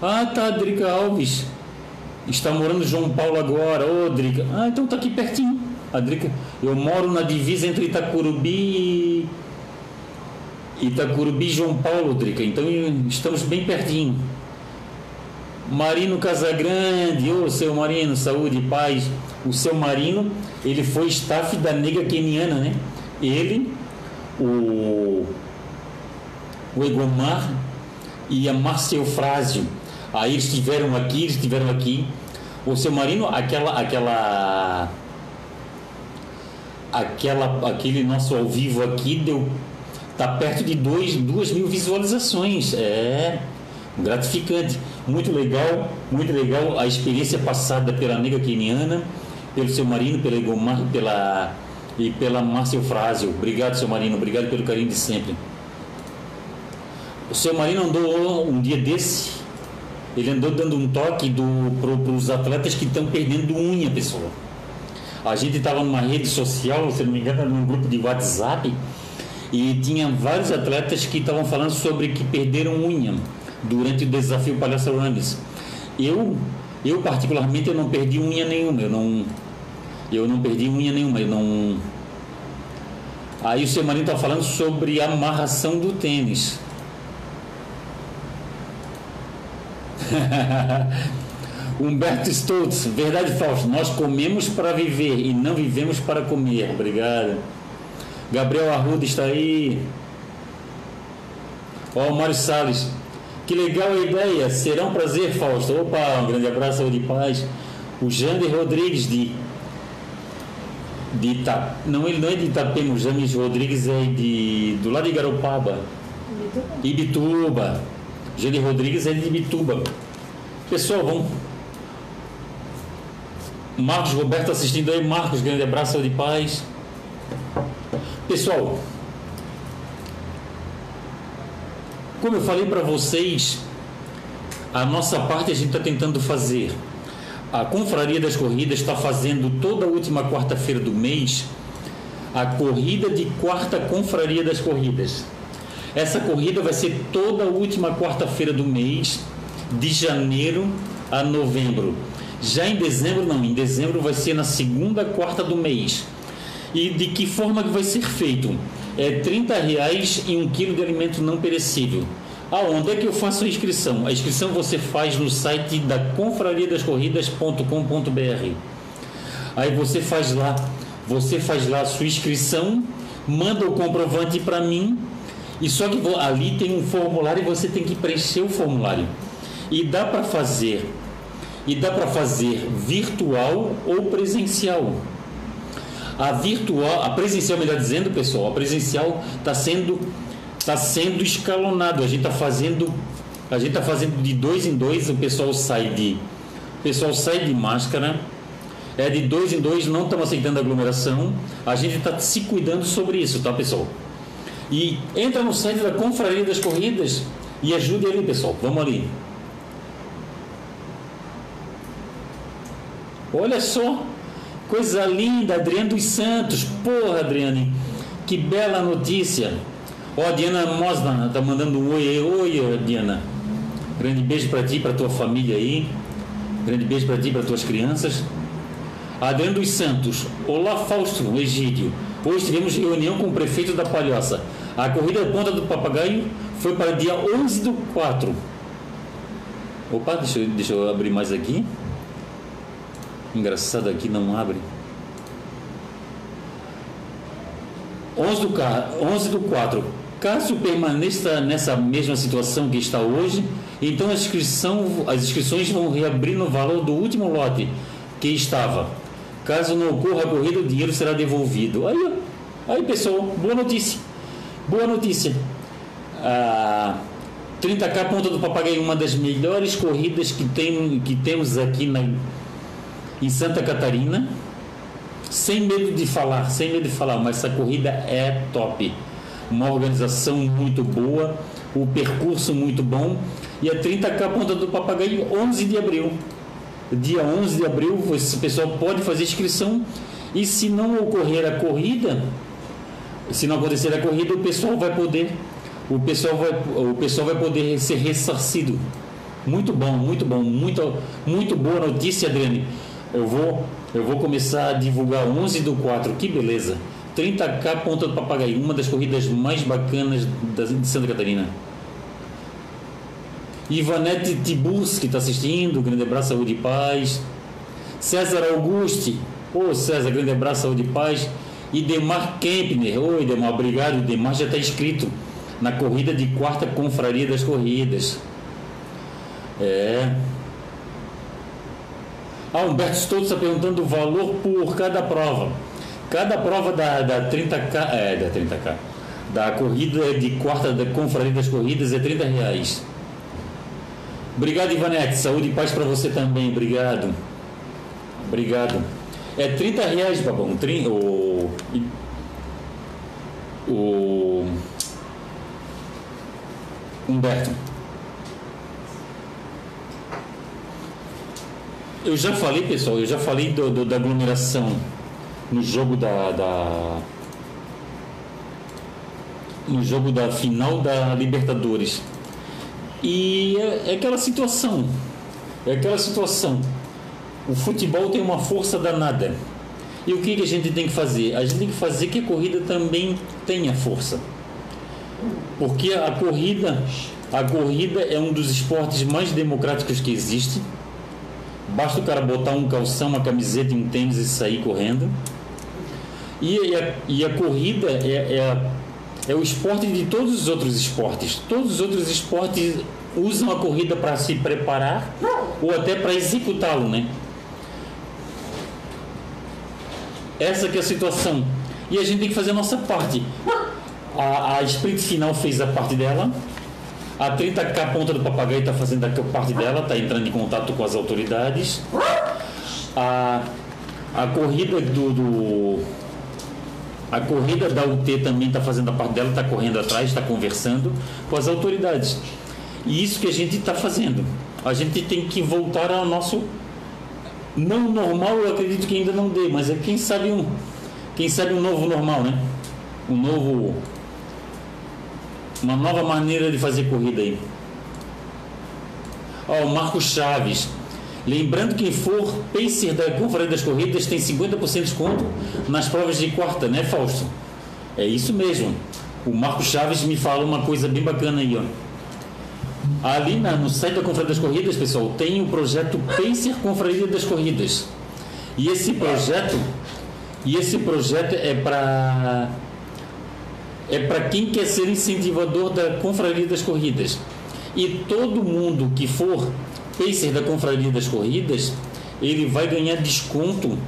Ah, tá, Drica Alves. Está morando João Paulo agora. Ô, oh, Drica. Ah, então tá aqui pertinho. A Drica, eu moro na divisa entre Itacurubi e Itacurubi e João Paulo, Drica. Então estamos bem pertinho. Marino Casagrande, ô oh, seu Marino, saúde e paz. O seu Marino, ele foi staff da nega keniana, né? Ele, o, o Egomar e a Marcel Frásio Aí eles estiveram aqui, eles estiveram aqui. O seu Marino, aquela, aquela, aquela, aquele nosso ao vivo aqui deu, tá perto de dois, duas mil visualizações. É gratificante, muito legal, muito legal a experiência passada pela nega keniana, pelo seu Marino, pela Egomar, pela e pela Márcia Frásio. Obrigado, seu Marino, obrigado pelo carinho de sempre. O seu Marino andou um dia desse ele andou dando um toque para os atletas que estão perdendo unha, pessoal. A gente estava numa rede social, se não me engano, num grupo de WhatsApp, e tinha vários atletas que estavam falando sobre que perderam unha durante o desafio Palhaça Runners. Eu, eu particularmente, eu não perdi unha nenhuma. Eu não, eu não perdi unha nenhuma. Eu não. Aí o seu marido está falando sobre a amarração do tênis. Humberto Stoltz, verdade falso. Nós comemos para viver e não vivemos para comer. Obrigado. Gabriel Arruda está aí. Ó, oh, Mário Salles. Que legal a ideia. Será um prazer, Fausto. Opa, um grande abraço, saúde e paz. O Jander Rodrigues de. De Ita... Não, ele não é de Itapema, o James Rodrigues é de. do lado de Garopaba. Ibituba. Ibituba. Gene Rodrigues é de Bituba. Pessoal, vamos. Marcos Roberto assistindo aí. Marcos, grande abraço de paz. Pessoal, como eu falei para vocês, a nossa parte a gente está tentando fazer. A Confraria das Corridas está fazendo toda a última quarta-feira do mês a corrida de quarta Confraria das Corridas. Essa corrida vai ser toda a última quarta-feira do mês, de janeiro a novembro. Já em dezembro, não, em dezembro vai ser na segunda quarta do mês. E de que forma que vai ser feito? É 30 reais e um quilo de alimento não perecível. Aonde é que eu faço a inscrição? A inscrição você faz no site da confrariadascorridas.com.br. Aí você faz lá, você faz lá a sua inscrição, manda o comprovante para mim e só que ali tem um formulário e você tem que preencher o formulário. E dá para fazer. E dá para fazer virtual ou presencial. A virtual, a presencial, melhor dizendo, pessoal, a presencial está sendo está sendo escalonado. A gente está fazendo a gente está fazendo de dois em dois. O pessoal sai de o pessoal sai de máscara. É de dois em dois, não estamos aceitando aglomeração. A gente está se cuidando sobre isso, tá, pessoal? E entra no site da Confraria das Corridas e ajude ali, pessoal. Vamos ali. Olha só, coisa linda, Adriano dos Santos. Porra, Adriane, que bela notícia. Ó, a Diana Mosna tá mandando um oi, oi, Diana. Grande beijo para ti, para tua família aí. Grande beijo para ti, para tuas crianças. Adriano dos Santos. Olá, Fausto Egídio. Hoje tivemos reunião com o prefeito da Palhoça. A corrida Ponta do Papagaio foi para dia 11 do 4. Opa, deixa eu, deixa eu abrir mais aqui. Engraçado aqui não abre. 11 do, 11 do 4. Caso permaneça nessa mesma situação que está hoje, então a inscrição, as inscrições vão reabrir no valor do último lote que estava. Caso não ocorra a corrida, o dinheiro será devolvido. Aí, aí pessoal, boa notícia. Boa notícia. Ah, 30K Ponta do Papagaio, uma das melhores corridas que, tem, que temos aqui na, em Santa Catarina. Sem medo de falar, sem medo de falar, mas essa corrida é top. Uma organização muito boa, o percurso muito bom. E a 30K Ponta do Papagaio, 11 de abril. Dia 11 de abril, o pessoal pode fazer inscrição. E se não ocorrer a corrida, se não acontecer a corrida, o pessoal vai poder, o pessoal vai, o pessoal vai poder ser ressarcido. Muito bom, muito bom, muito, muito boa notícia, Adriane. Eu vou, eu vou começar a divulgar 11 do 4, que beleza. 30K Ponta do Papagaio, uma das corridas mais bacanas de Santa Catarina. Ivanete Tibus, que está assistindo, grande abraço, saúde e paz. César Auguste, ô oh, César, grande abraço, saúde e paz. E Demar Kempner, oi Demar, obrigado. Demar já está inscrito na corrida de quarta confraria das corridas. É. Ah, Humberto Stoltz está perguntando o valor por cada prova. Cada prova da, da 30K, é, da 30K, da corrida de quarta da confraria das corridas é 30 reais. Obrigado, Ivanete. Saúde e paz para você também. Obrigado. Obrigado. É 30 reais, babão. O, o Humberto. Eu já falei, pessoal, eu já falei do, do, da aglomeração no jogo da, da, no jogo da final da Libertadores. E é, é aquela situação, é aquela situação o futebol tem uma força danada. E o que, que a gente tem que fazer? A gente tem que fazer que a corrida também tenha força. Porque a corrida, a corrida é um dos esportes mais democráticos que existe. Basta o cara botar um calção, uma camiseta e um tênis e sair correndo. E a, e a corrida é, é, é o esporte de todos os outros esportes. Todos os outros esportes usam a corrida para se preparar ou até para executá-lo, né? Essa que é a situação. E a gente tem que fazer a nossa parte. A, a sprint final fez a parte dela. A 30K Ponta do Papagaio está fazendo a parte dela, está entrando em contato com as autoridades. A, a corrida do, do a corrida da UT também está fazendo a parte dela, está correndo atrás, está conversando com as autoridades. E isso que a gente está fazendo. A gente tem que voltar ao nosso não normal, eu acredito que ainda não dê, mas é quem sabe um, quem sabe um novo normal, né? Um novo, uma nova maneira de fazer corrida aí. Ó, o Marcos Chaves. Lembrando que quem for pacer da Conferência das Corridas tem 50% de desconto nas provas de quarta, né, Fausto? É isso mesmo. O Marcos Chaves me fala uma coisa bem bacana aí, ó. Ali na, no site da Confraria das Corridas, pessoal, tem o projeto Pacer Confraria das Corridas. E esse projeto, e esse projeto é para é para quem quer ser incentivador da Confraria das Corridas. E todo mundo que for pacer da Confraria das Corridas, ele vai ganhar desconto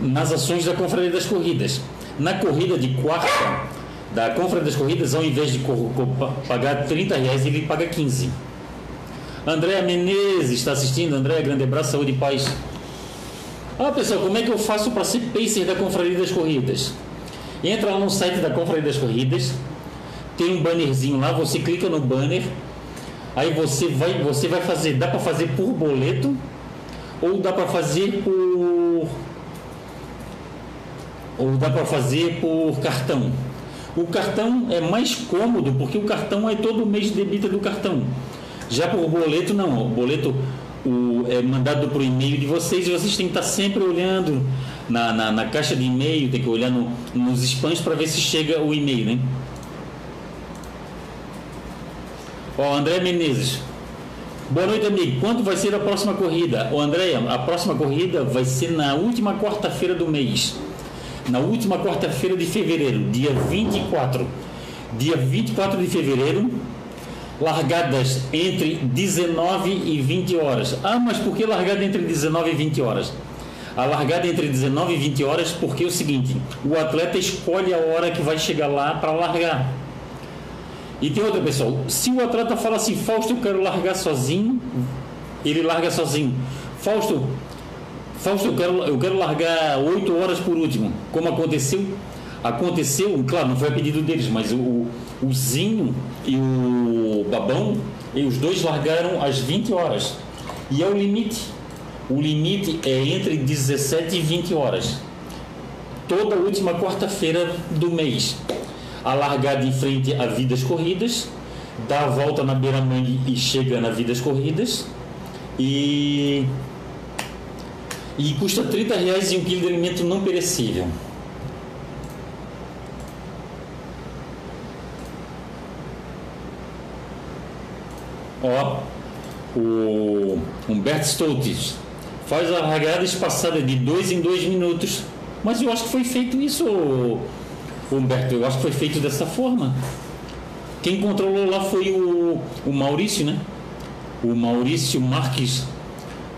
nas ações da Confraria das Corridas. Na corrida de quarta, da compra das corridas, ao invés de pagar 30 reais, ele paga 15. André Menezes está assistindo. André, grande abraço, saúde e paz. Ah, pessoal, como é que eu faço para ser pacer da Confraria das Corridas? Entra lá no site da Confraria das Corridas, tem um bannerzinho lá, você clica no banner, aí você vai, você vai fazer, dá para fazer por boleto ou dá para fazer por ou dá para fazer por cartão. O cartão é mais cômodo porque o cartão é todo mês de debita do cartão. Já por boleto não, o boleto o, é mandado para o e-mail de vocês e vocês têm que estar sempre olhando na, na, na caixa de e-mail, tem que olhar no, nos spams para ver se chega o e-mail, né? Ó, André Menezes. Boa noite, amigo. Quando vai ser a próxima corrida? Ô, André, a próxima corrida vai ser na última quarta-feira do mês. Na última quarta-feira de fevereiro, dia 24. Dia 24 de fevereiro, largadas entre 19 e 20 horas. Ah, mas por que largada entre 19 e 20 horas? A largada entre 19 e 20 horas porque é o seguinte, o atleta escolhe a hora que vai chegar lá para largar. E tem outra pessoa, se o atleta fala assim, Fausto, eu quero largar sozinho, ele larga sozinho. Fausto, Fausto, eu quero, eu quero largar 8 horas por último, como aconteceu. Aconteceu, claro, não foi a pedido deles, mas o, o Zinho e o Babão, e os dois largaram às 20 horas. E é o limite. O limite é entre 17 e 20 horas. Toda última quarta-feira do mês. A largada em frente a Vidas Corridas, dá a volta na beira-mangue e chega na Vidas Corridas. E, e custa 30 reais e um quilo de alimento não perecível. Ó, o Humberto Stoltz faz a largada espaçada de dois em dois minutos. Mas eu acho que foi feito isso, Humberto. Eu acho que foi feito dessa forma. Quem controlou lá foi o, o Maurício, né? O Maurício Marques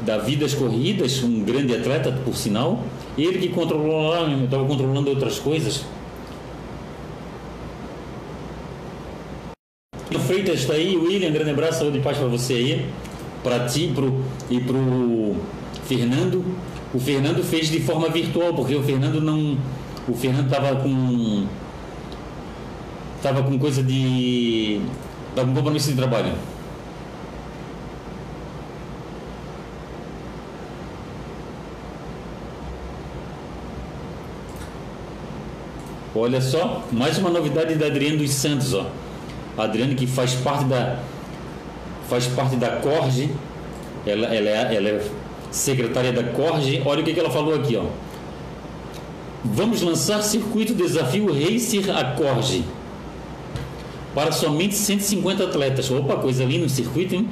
da Vidas Corridas, um grande atleta, por sinal. Ele que controlou lá, eu estava controlando outras coisas. Está aí, William, grande abraço, saúde e paz para você aí, para ti pro, e para o Fernando. O Fernando fez de forma virtual, porque o Fernando não. O Fernando estava com. Estava com coisa de. Estava com compromisso de trabalho. Olha só, mais uma novidade da Adriano dos Santos, ó. Adriane que faz parte da faz parte da Corge, ela, ela, é, ela é secretária da Corge. Olha o que, que ela falou aqui, ó. Vamos lançar circuito desafio Racer a Corge para somente 150 atletas. Opa, coisa linda no circuito, hein?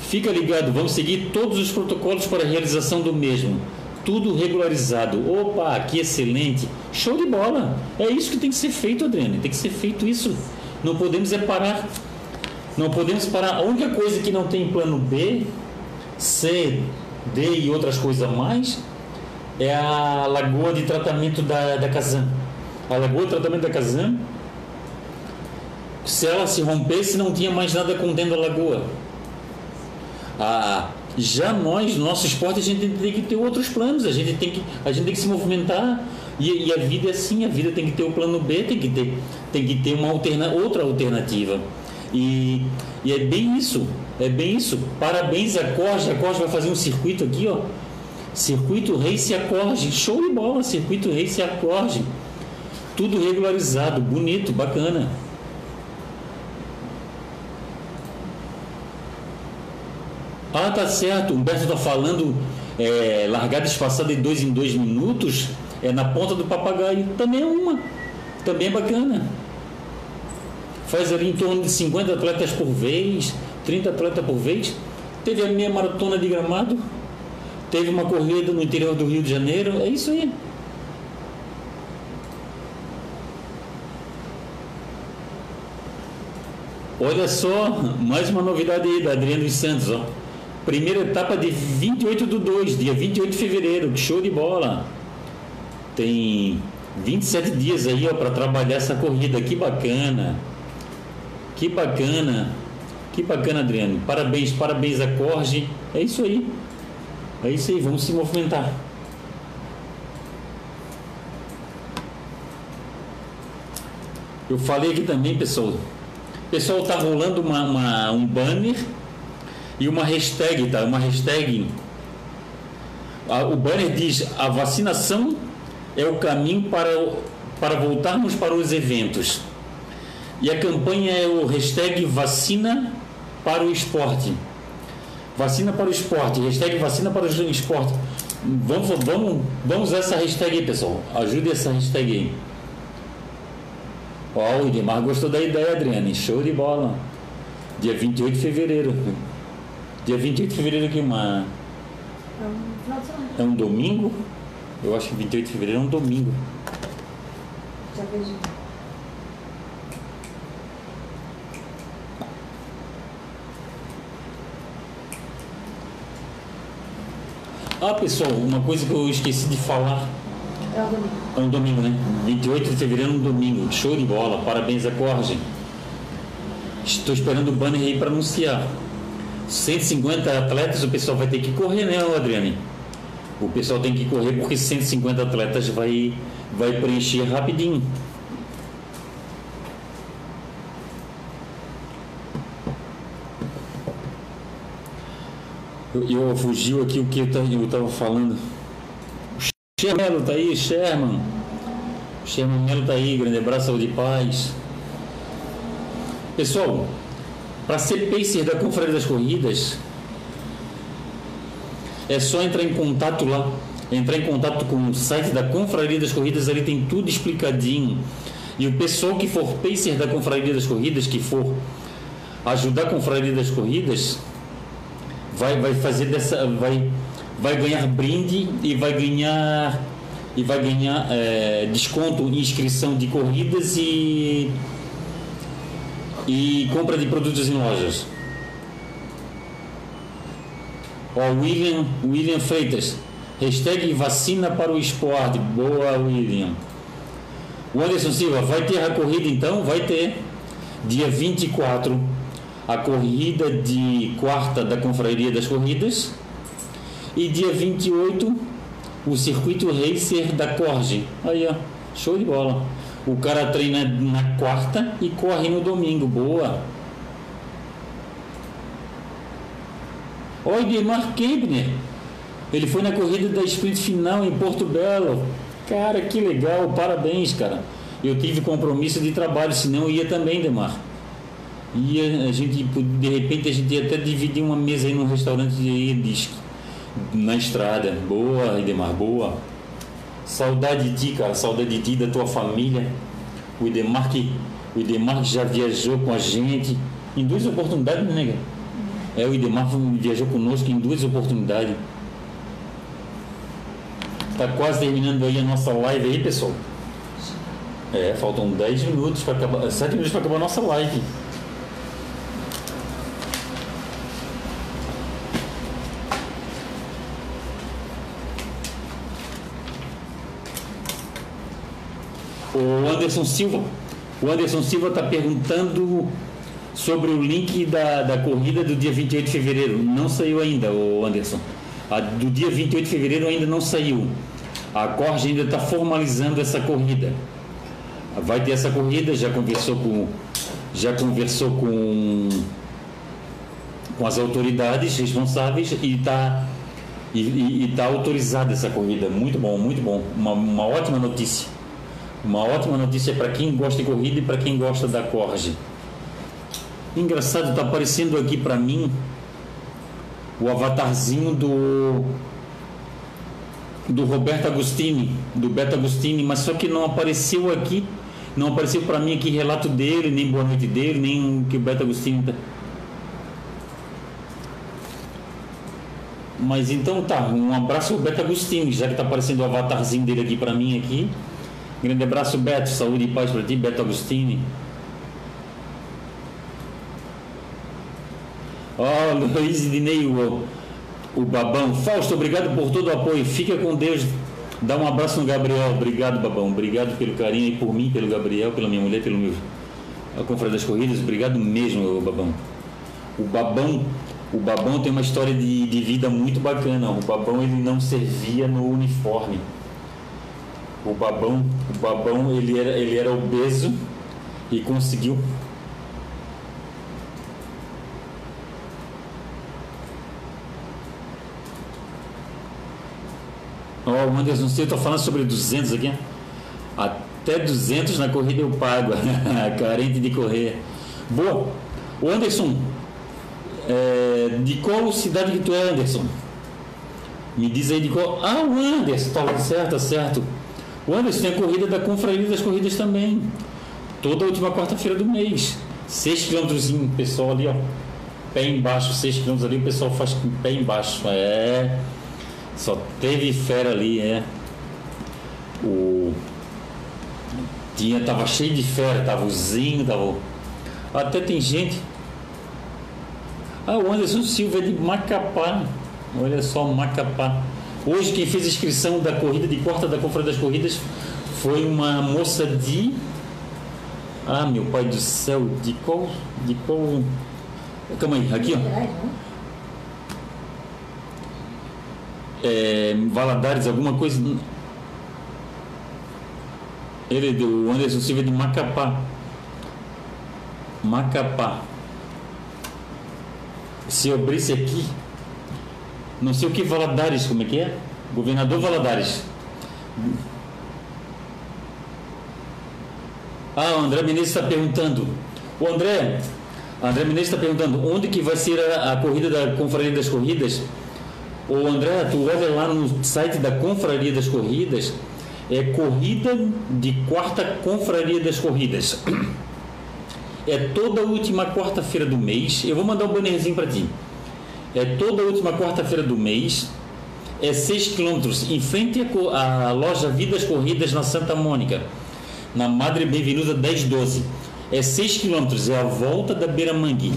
Fica ligado, vamos seguir todos os protocolos para a realização do mesmo. Tudo regularizado. Opa, que excelente. Show de bola. É isso que tem que ser feito, Adriane. Tem que ser feito isso. Não podemos é parar. Não podemos parar. A única coisa que não tem plano B C, D e outras coisas mais é a lagoa de tratamento da, da Kazan. A lagoa de tratamento da Kazan, se ela se rompesse, não tinha mais nada contendo a lagoa. Ah, já nós, no nosso esporte, a gente tem que ter outros planos, a gente tem que, a gente tem que se movimentar. E, e a vida é assim, a vida tem que ter o plano B, tem que ter, tem que ter uma alterna, outra alternativa. E, e é bem isso, é bem isso. Parabéns a Corge, a vai fazer um circuito aqui, ó. Circuito Race Acorde, show de bola, circuito Race Acorde. Tudo regularizado, bonito, bacana. Ah, tá certo. Humberto está falando é, largada espaçada dois em dois minutos. É na ponta do papagaio. Também é uma. Também é bacana faz ali em torno de 50 atletas por vez, 30 atletas por vez. Teve a minha maratona de gramado, teve uma corrida no interior do Rio de Janeiro, é isso aí. Olha só, mais uma novidade aí da Adriano dos Santos, ó. Primeira etapa de 28 do 2, dia 28 de fevereiro, show de bola. Tem 27 dias aí, para trabalhar essa corrida, que bacana. Que bacana. Que bacana, Adriano. Parabéns, parabéns a Corge. É isso aí. É isso aí, vamos se movimentar. Eu falei aqui também, pessoal. Pessoal, tá rolando uma, uma- um banner e uma hashtag, tá? Uma hashtag. O banner diz: a vacinação é o caminho para, para voltarmos para os eventos. E a campanha é o hashtag vacina para o esporte. Vacina para o esporte, hashtag vacina para o esporte. Vamos, vamos, vamos usar essa hashtag aí, pessoal. Ajude essa hashtag aí. Ó, o Idemar gostou da ideia, Adriane. Show de bola. Dia 28 de fevereiro. Dia 28 de fevereiro aqui, uma. É um final de semana. É um domingo? Eu acho que 28 de fevereiro é um domingo. Já vejo. Ah, pessoal, uma coisa que eu esqueci de falar. É um domingo. É um domingo, né? 28 de fevereiro é um domingo. Show de bola. Parabéns a Corge. Estou esperando o banner aí para anunciar. 150 atletas, o pessoal vai ter que correr, né, Adriane? O pessoal tem que correr porque 150 atletas vai, vai preencher rapidinho. Eu, eu fugiu aqui o que eu ta- eu estava falando. Sherman Melo tá aí, Sherman. Sherman Melo tá aí, grande abraço, saúde e paz. Pessoal, para ser pacer da Confraria das Corridas, é só entrar em contato lá. Entrar em contato com o site da Confraria das Corridas, ali tem tudo explicadinho. E o pessoal que for pacer da Confraria das Corridas, que for ajudar a Confraria das Corridas, vai, vai fazer dessa. Vai, vai ganhar brinde e vai ganhar. E vai ganhar é, desconto inscrição de corridas e e compra de produtos em lojas. Ó, William, William Freitas, hashtag vacina para o esporte. Boa, William. O Anderson Silva, vai ter a corrida então? Vai ter. Dia 24, a corrida de quarta da Confraria das Corridas. E dia 28, o circuito racer da Corge. Aí, ó, show de bola. O cara treina na quarta e corre no domingo. Boa. Oi, Demar Kempner. Ele foi na corrida da sprint final em Porto Belo. Cara, que legal. Parabéns, cara. Eu tive compromisso de trabalho, senão eu ia também, Demar. Ia, a gente, de repente, a gente ia até dividir uma mesa aí num restaurante aí, diz, na estrada. Boa, Idemar, boa. Saudade de ti, cara. Saudade de ti, da tua família. O Idemar que, o Idemar que já viajou com a gente em duas oportunidades, né, nega? É, o Idemar viajou conosco em duas oportunidades. Tá quase terminando aí a nossa live aí, pessoal. É, faltam 10 minutos para acabar, 7 minutos para acabar a nossa live. O Anderson Silva. O Anderson Silva está perguntando sobre o link da, da corrida do dia 28 de fevereiro. Não saiu ainda, o Anderson. A do dia 28 de fevereiro ainda não saiu. A Corge ainda está formalizando essa corrida. Vai ter essa corrida, já conversou com já conversou com com as autoridades responsáveis e está e, e, e tá autorizada essa corrida. Muito bom, muito bom. Uma, uma ótima notícia. Uma ótima notícia para quem gosta de corrida e para quem gosta da Corge. Engraçado, está aparecendo aqui para mim o avatarzinho do do Roberto Agostini, do Beto Agostini, mas só que não apareceu aqui, não apareceu para mim aqui relato dele, nem boa noite dele, nem o que o Beto Agostini tá. Mas então tá, um abraço ao Beto Agostini, já que tá aparecendo o avatarzinho dele aqui para mim aqui. Grande abraço, Beto, saúde e paz para ti, Beto Agostini. Ó, oh, Luiz Dinei, o, o Babão. Fausto, obrigado por todo o apoio. Fica com Deus. Dá um abraço no Gabriel. Obrigado, Babão. Obrigado pelo carinho e por mim, pelo Gabriel, pela minha mulher, pelo meu. A Confraria das Corridas. Obrigado mesmo, Babão. O Babão. O Babão tem uma história de, de vida muito bacana. O Babão ele não servia no uniforme. O Babão, o Babão ele era, ele era obeso e conseguiu. Ó, o Anderson Silva está falando sobre 200 aqui. Até 200 na corrida eu pago. Carente de correr. Boa. O Anderson, é, de qual cidade que tu é, Anderson? Me diz aí de qual. Ah, o Anderson, tá certo, tá certo. O Anderson tem a corrida da Confraria das Corridas também. Toda última quarta-feira do mês. 6 km, pessoal ali, ó. Pé embaixo, 6 km ali, o pessoal faz com pé embaixo. É. Só teve fera ali, é. O. Tinha, tava cheio de fera, tava o Zinho, tava. Até tem gente. Ah, o Anderson Silva é de Macapá. Olha só, Macapá. Hoje quem fez a inscrição da corrida de quarta da Confraria das Corridas foi uma moça de. Ah, meu pai do céu, de qual. De qual. Calma aí, aqui ó. É, Valadares, alguma coisa. Ele do Anderson Silva é de Macapá. Macapá. Se eu abrisse aqui, não sei o que Valadares, como é que é? Governador Valadares. Ah, o André Menezes está perguntando. O André, André Menezes está perguntando onde que vai ser a, a corrida da Confraria das Corridas. Ô André, tu olha lá no site da Confraria das Corridas, é corrida de quarta Confraria das Corridas. É toda última quarta-feira do mês. Eu vou mandar um bannerzinho para ti. É toda última quarta-feira do mês. É 6 quilômetros em frente à loja Vidas Corridas na Santa Mônica, na Madre Benvenuta 1012. É 6 quilômetros, é a volta da Beira Mangue.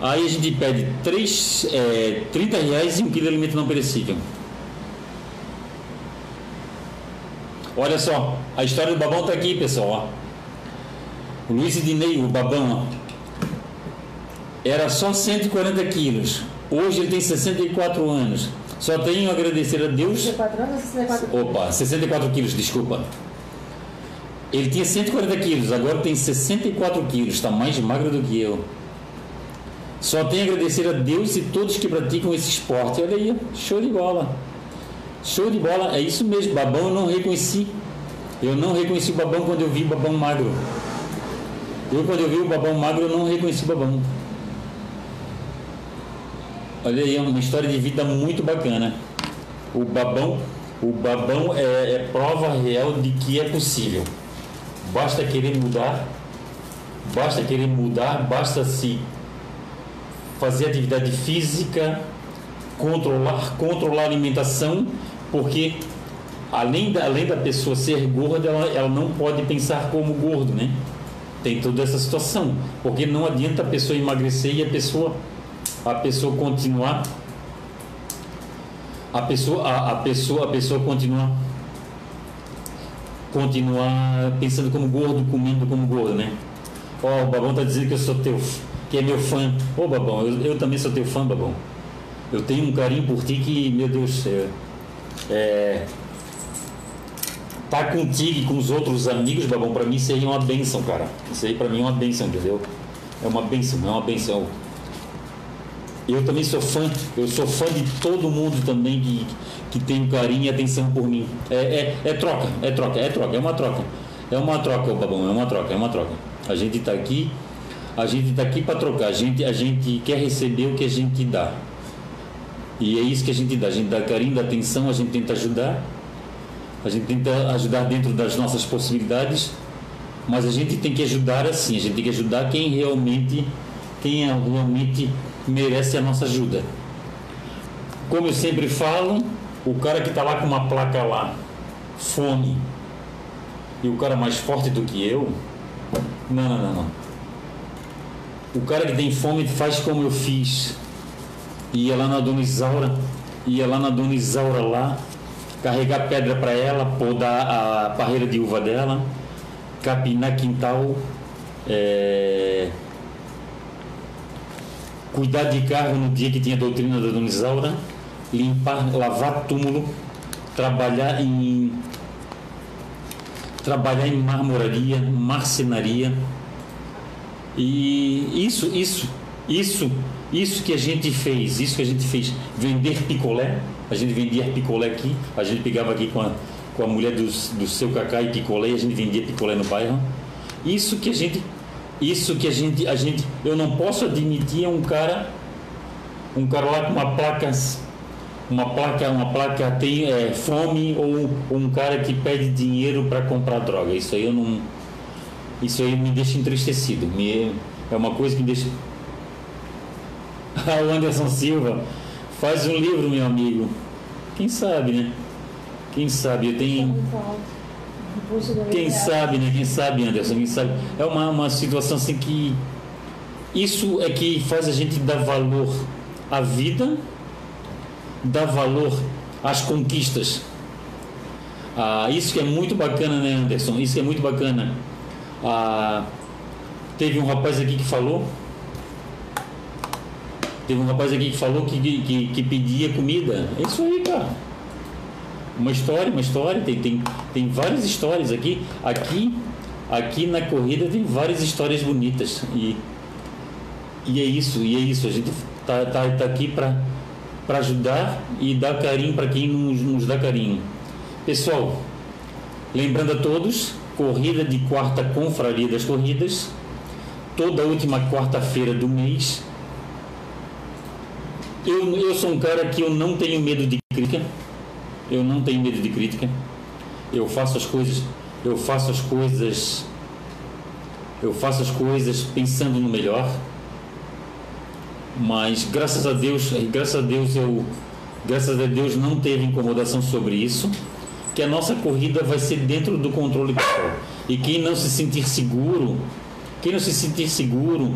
Aí a gente pede 3, é, 30 reais e um quilo de alimento não perecível. Olha só, a história do babão tá aqui, pessoal. Ó. Luiz Ednei, o babão, ó, era só 140 quilos. Hoje ele tem 64 anos. Só tenho a agradecer a Deus 64 anos ou 64 quilos? Opa, 64 quilos, desculpa. Ele tinha 140 quilos, agora tem 64 quilos, está mais magro do que eu. Só tenho a agradecer a Deus e todos que praticam esse esporte. Olha aí, show de bola. Show de bola, é isso mesmo. Babão eu não reconheci. Eu não reconheci o babão quando eu vi o babão magro. Eu, quando eu vi o babão magro, eu não reconheci o babão. Olha aí, uma história de vida muito bacana. O babão, o babão é, é prova real de que é possível. Basta querer mudar, basta querer mudar, basta se fazer atividade física, controlar, controlar a alimentação, porque além da, além da pessoa ser gorda, ela, ela não pode pensar como gordo, né? Tem toda essa situação, porque não adianta a pessoa emagrecer e a pessoa a pessoa continuar a pessoa a, a pessoa a pessoa continuar continuar pensando como gordo, comendo como gordo, né? Ó, o Babão tá dizendo que eu sou teu, que é meu fã. Ô, Babão, eu, eu também sou teu fã, Babão. Eu tenho um carinho por ti que, meu Deus do céu, é, tá contigo e com os outros amigos, Babão, pra mim aí é uma benção, cara. Isso aí pra mim é uma benção, entendeu? É uma benção, é uma benção. Eu também sou fã, eu sou fã de todo mundo também que, que tem carinho e atenção por mim. É, é, é troca, é troca, é troca, é uma troca. É uma troca, Babão, é uma troca, é uma troca. A gente está aqui, a gente está aqui para trocar, a gente, a gente quer receber o que a gente dá. E é isso que a gente dá, a gente dá carinho, dá atenção, a gente tenta ajudar, a gente tenta ajudar dentro das nossas possibilidades, mas a gente tem que ajudar assim, a gente tem que ajudar quem realmente, quem é realmente merece a nossa ajuda. Como eu sempre falo, o cara que está lá com uma placa lá, fome, e o cara mais forte do que eu, não, não, não, não. O cara que tem fome faz como eu fiz. Ia lá na Dona Isaura, ia lá na Dona Isaura lá, carregar pedra para ela, podar a parreira de uva dela, capinar quintal, é, cuidar de carro no dia que tinha doutrina da Dona Isaura, limpar, lavar túmulo, trabalhar em trabalhar em marmoraria, marcenaria. E isso, isso, isso, isso que a gente fez, isso que a gente fez, vender picolé, a gente vendia picolé aqui, a gente pegava aqui com a, com a mulher do, do seu cacá e picolé, a gente vendia picolé no bairro. Isso que a gente, isso que a gente, a gente, eu não posso admitir um cara, um cara lá com uma placa uma placa, uma placa tem é, fome ou, um cara que pede dinheiro para comprar droga. Isso aí eu não, isso aí me deixa entristecido. Me, é uma coisa que me deixa. O Anderson Silva faz um livro, meu amigo. Quem sabe, né? Quem sabe? Eu tenho. Quem sabe, né? Quem sabe, Anderson? Quem sabe? É uma, uma situação assim que. Isso é que faz a gente dar valor à vida dá valor às conquistas. Ah, isso que é muito bacana, né, Anderson? Isso que é muito bacana. Ah, teve um rapaz aqui que falou. Teve um rapaz aqui que falou que, que, que pedia comida. É isso aí, cara. Uma história, uma história. Tem, tem, tem várias histórias aqui. Aqui, aqui na corrida tem várias histórias bonitas. E, e é isso, e é isso. A gente tá, tá, tá aqui para para ajudar e dar carinho para quem nos, nos dá carinho. Pessoal, lembrando a todos, corrida de quarta confraria das corridas, toda última quarta-feira do mês. Eu, eu sou um cara que eu não tenho medo de crítica. Eu não tenho medo de crítica. Eu faço as coisas, eu faço as coisas, eu faço as coisas pensando no melhor mas graças a Deus, graças a Deus eu, graças a Deus não teve incomodação sobre isso, que a nossa corrida vai ser dentro do controle pessoal. E quem não se sentir seguro, quem não se sentir seguro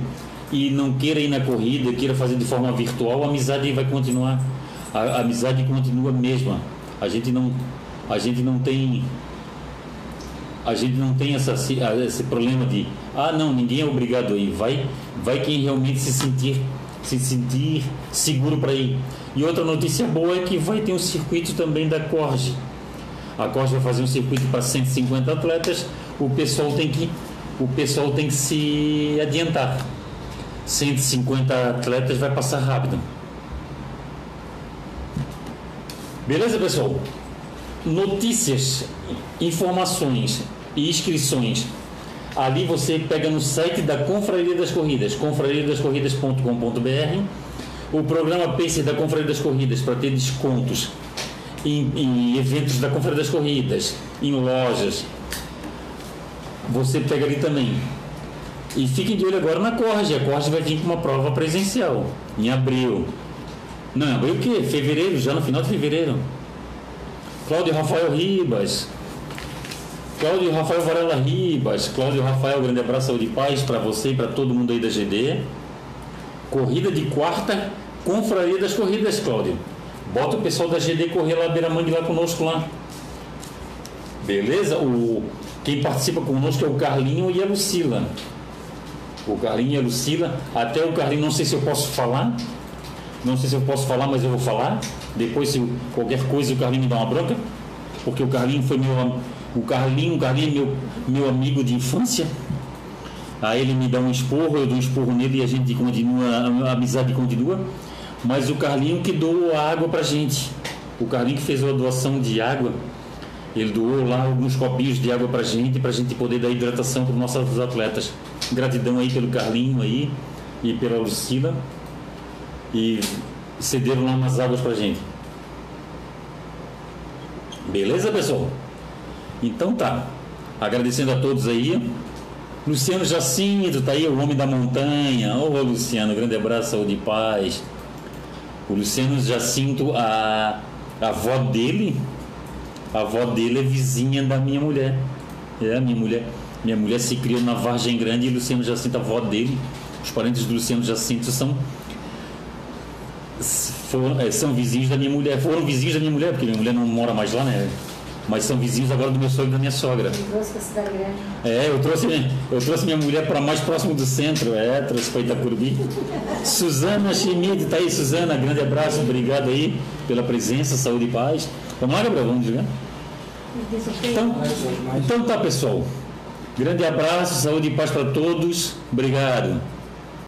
e não queira ir na corrida, queira fazer de forma virtual, a amizade vai continuar, a, a amizade continua mesma. A gente não, a gente não tem a gente não tem essa, esse problema de ah não ninguém é obrigado a ir vai vai quem realmente se sentir se sentir seguro para ir. E outra notícia boa é que vai ter um circuito também da Corge. A Corge vai fazer um circuito para 150 atletas. O pessoal tem que o pessoal tem que se adiantar. 150 atletas vai passar rápido. Beleza, pessoal? Notícias, informações e inscrições Ali você pega no site da Confraria das Corridas, confrariadascorridas.com.br, o programa Pacer da Confraria das Corridas para ter descontos em, em, eventos da Confraria das Corridas, em lojas. Você pega ali também. E fiquem de olho agora na Corge. A Corge vai vir com uma prova presencial em abril. Não, abril o quê? Fevereiro, já no final de fevereiro. Cláudio Rafael Ribas, Cláudio Rafael Varela Ribas, Cláudio Rafael, grande abraço, saúde e paz para você e para todo mundo aí da GD. Corrida de quarta, confraria das corridas, Cláudio. Bota o pessoal da GD correr lá beira mangue lá conosco lá. Beleza? O, quem participa conosco é o Carlinho e a Lucila. O Carlinho e a Lucila. Até o Carlinho, não sei se eu posso falar. Não sei se eu posso falar, mas eu vou falar. Depois, se qualquer coisa, o Carlinho me dá uma bronca. Porque o Carlinho foi meu o Carlinho, o Carlinho é meu, meu amigo de infância. Aí ele me dá um esporro, eu dou um esporro nele e a gente continua, a amizade continua. Mas o Carlinho que doou a água pra gente. O Carlinho que fez a doação de água, ele doou lá alguns copinhos de água pra gente, pra gente poder dar hidratação para os nossos atletas. Gratidão aí pelo Carlinho aí e pela Lucila. E cederam lá umas águas pra gente. Beleza, pessoal? Então tá. Agradecendo a todos aí. Luciano Jacinto, tá aí, o homem da montanha. Ô oh, Luciano, grande abraço, saúde e paz. O Luciano Jacinto, a, a avó dele, a avó dele é vizinha da minha mulher. É, a minha mulher. Minha mulher se criou na Vargem Grande e Luciano Jacinto, a avó dele. Os parentes do Luciano Jacinto são é, são vizinhos da minha mulher. Foram vizinhos da minha mulher, porque minha mulher não mora mais lá, né? mas são vizinhos agora do meu sogro e da minha sogra. trouxe cidade grande? É, eu trouxe, eu trouxe minha mulher para mais próximo do centro, é, trouxe para Itacurbi. Suzana Schmid, tá aí, Suzana, grande abraço, obrigado aí pela presença, saúde e paz. Vamos lá, Gabriel, vamos jogar? Sorteio? Então, então tá, pessoal. Grande abraço, saúde e paz para todos. Obrigado.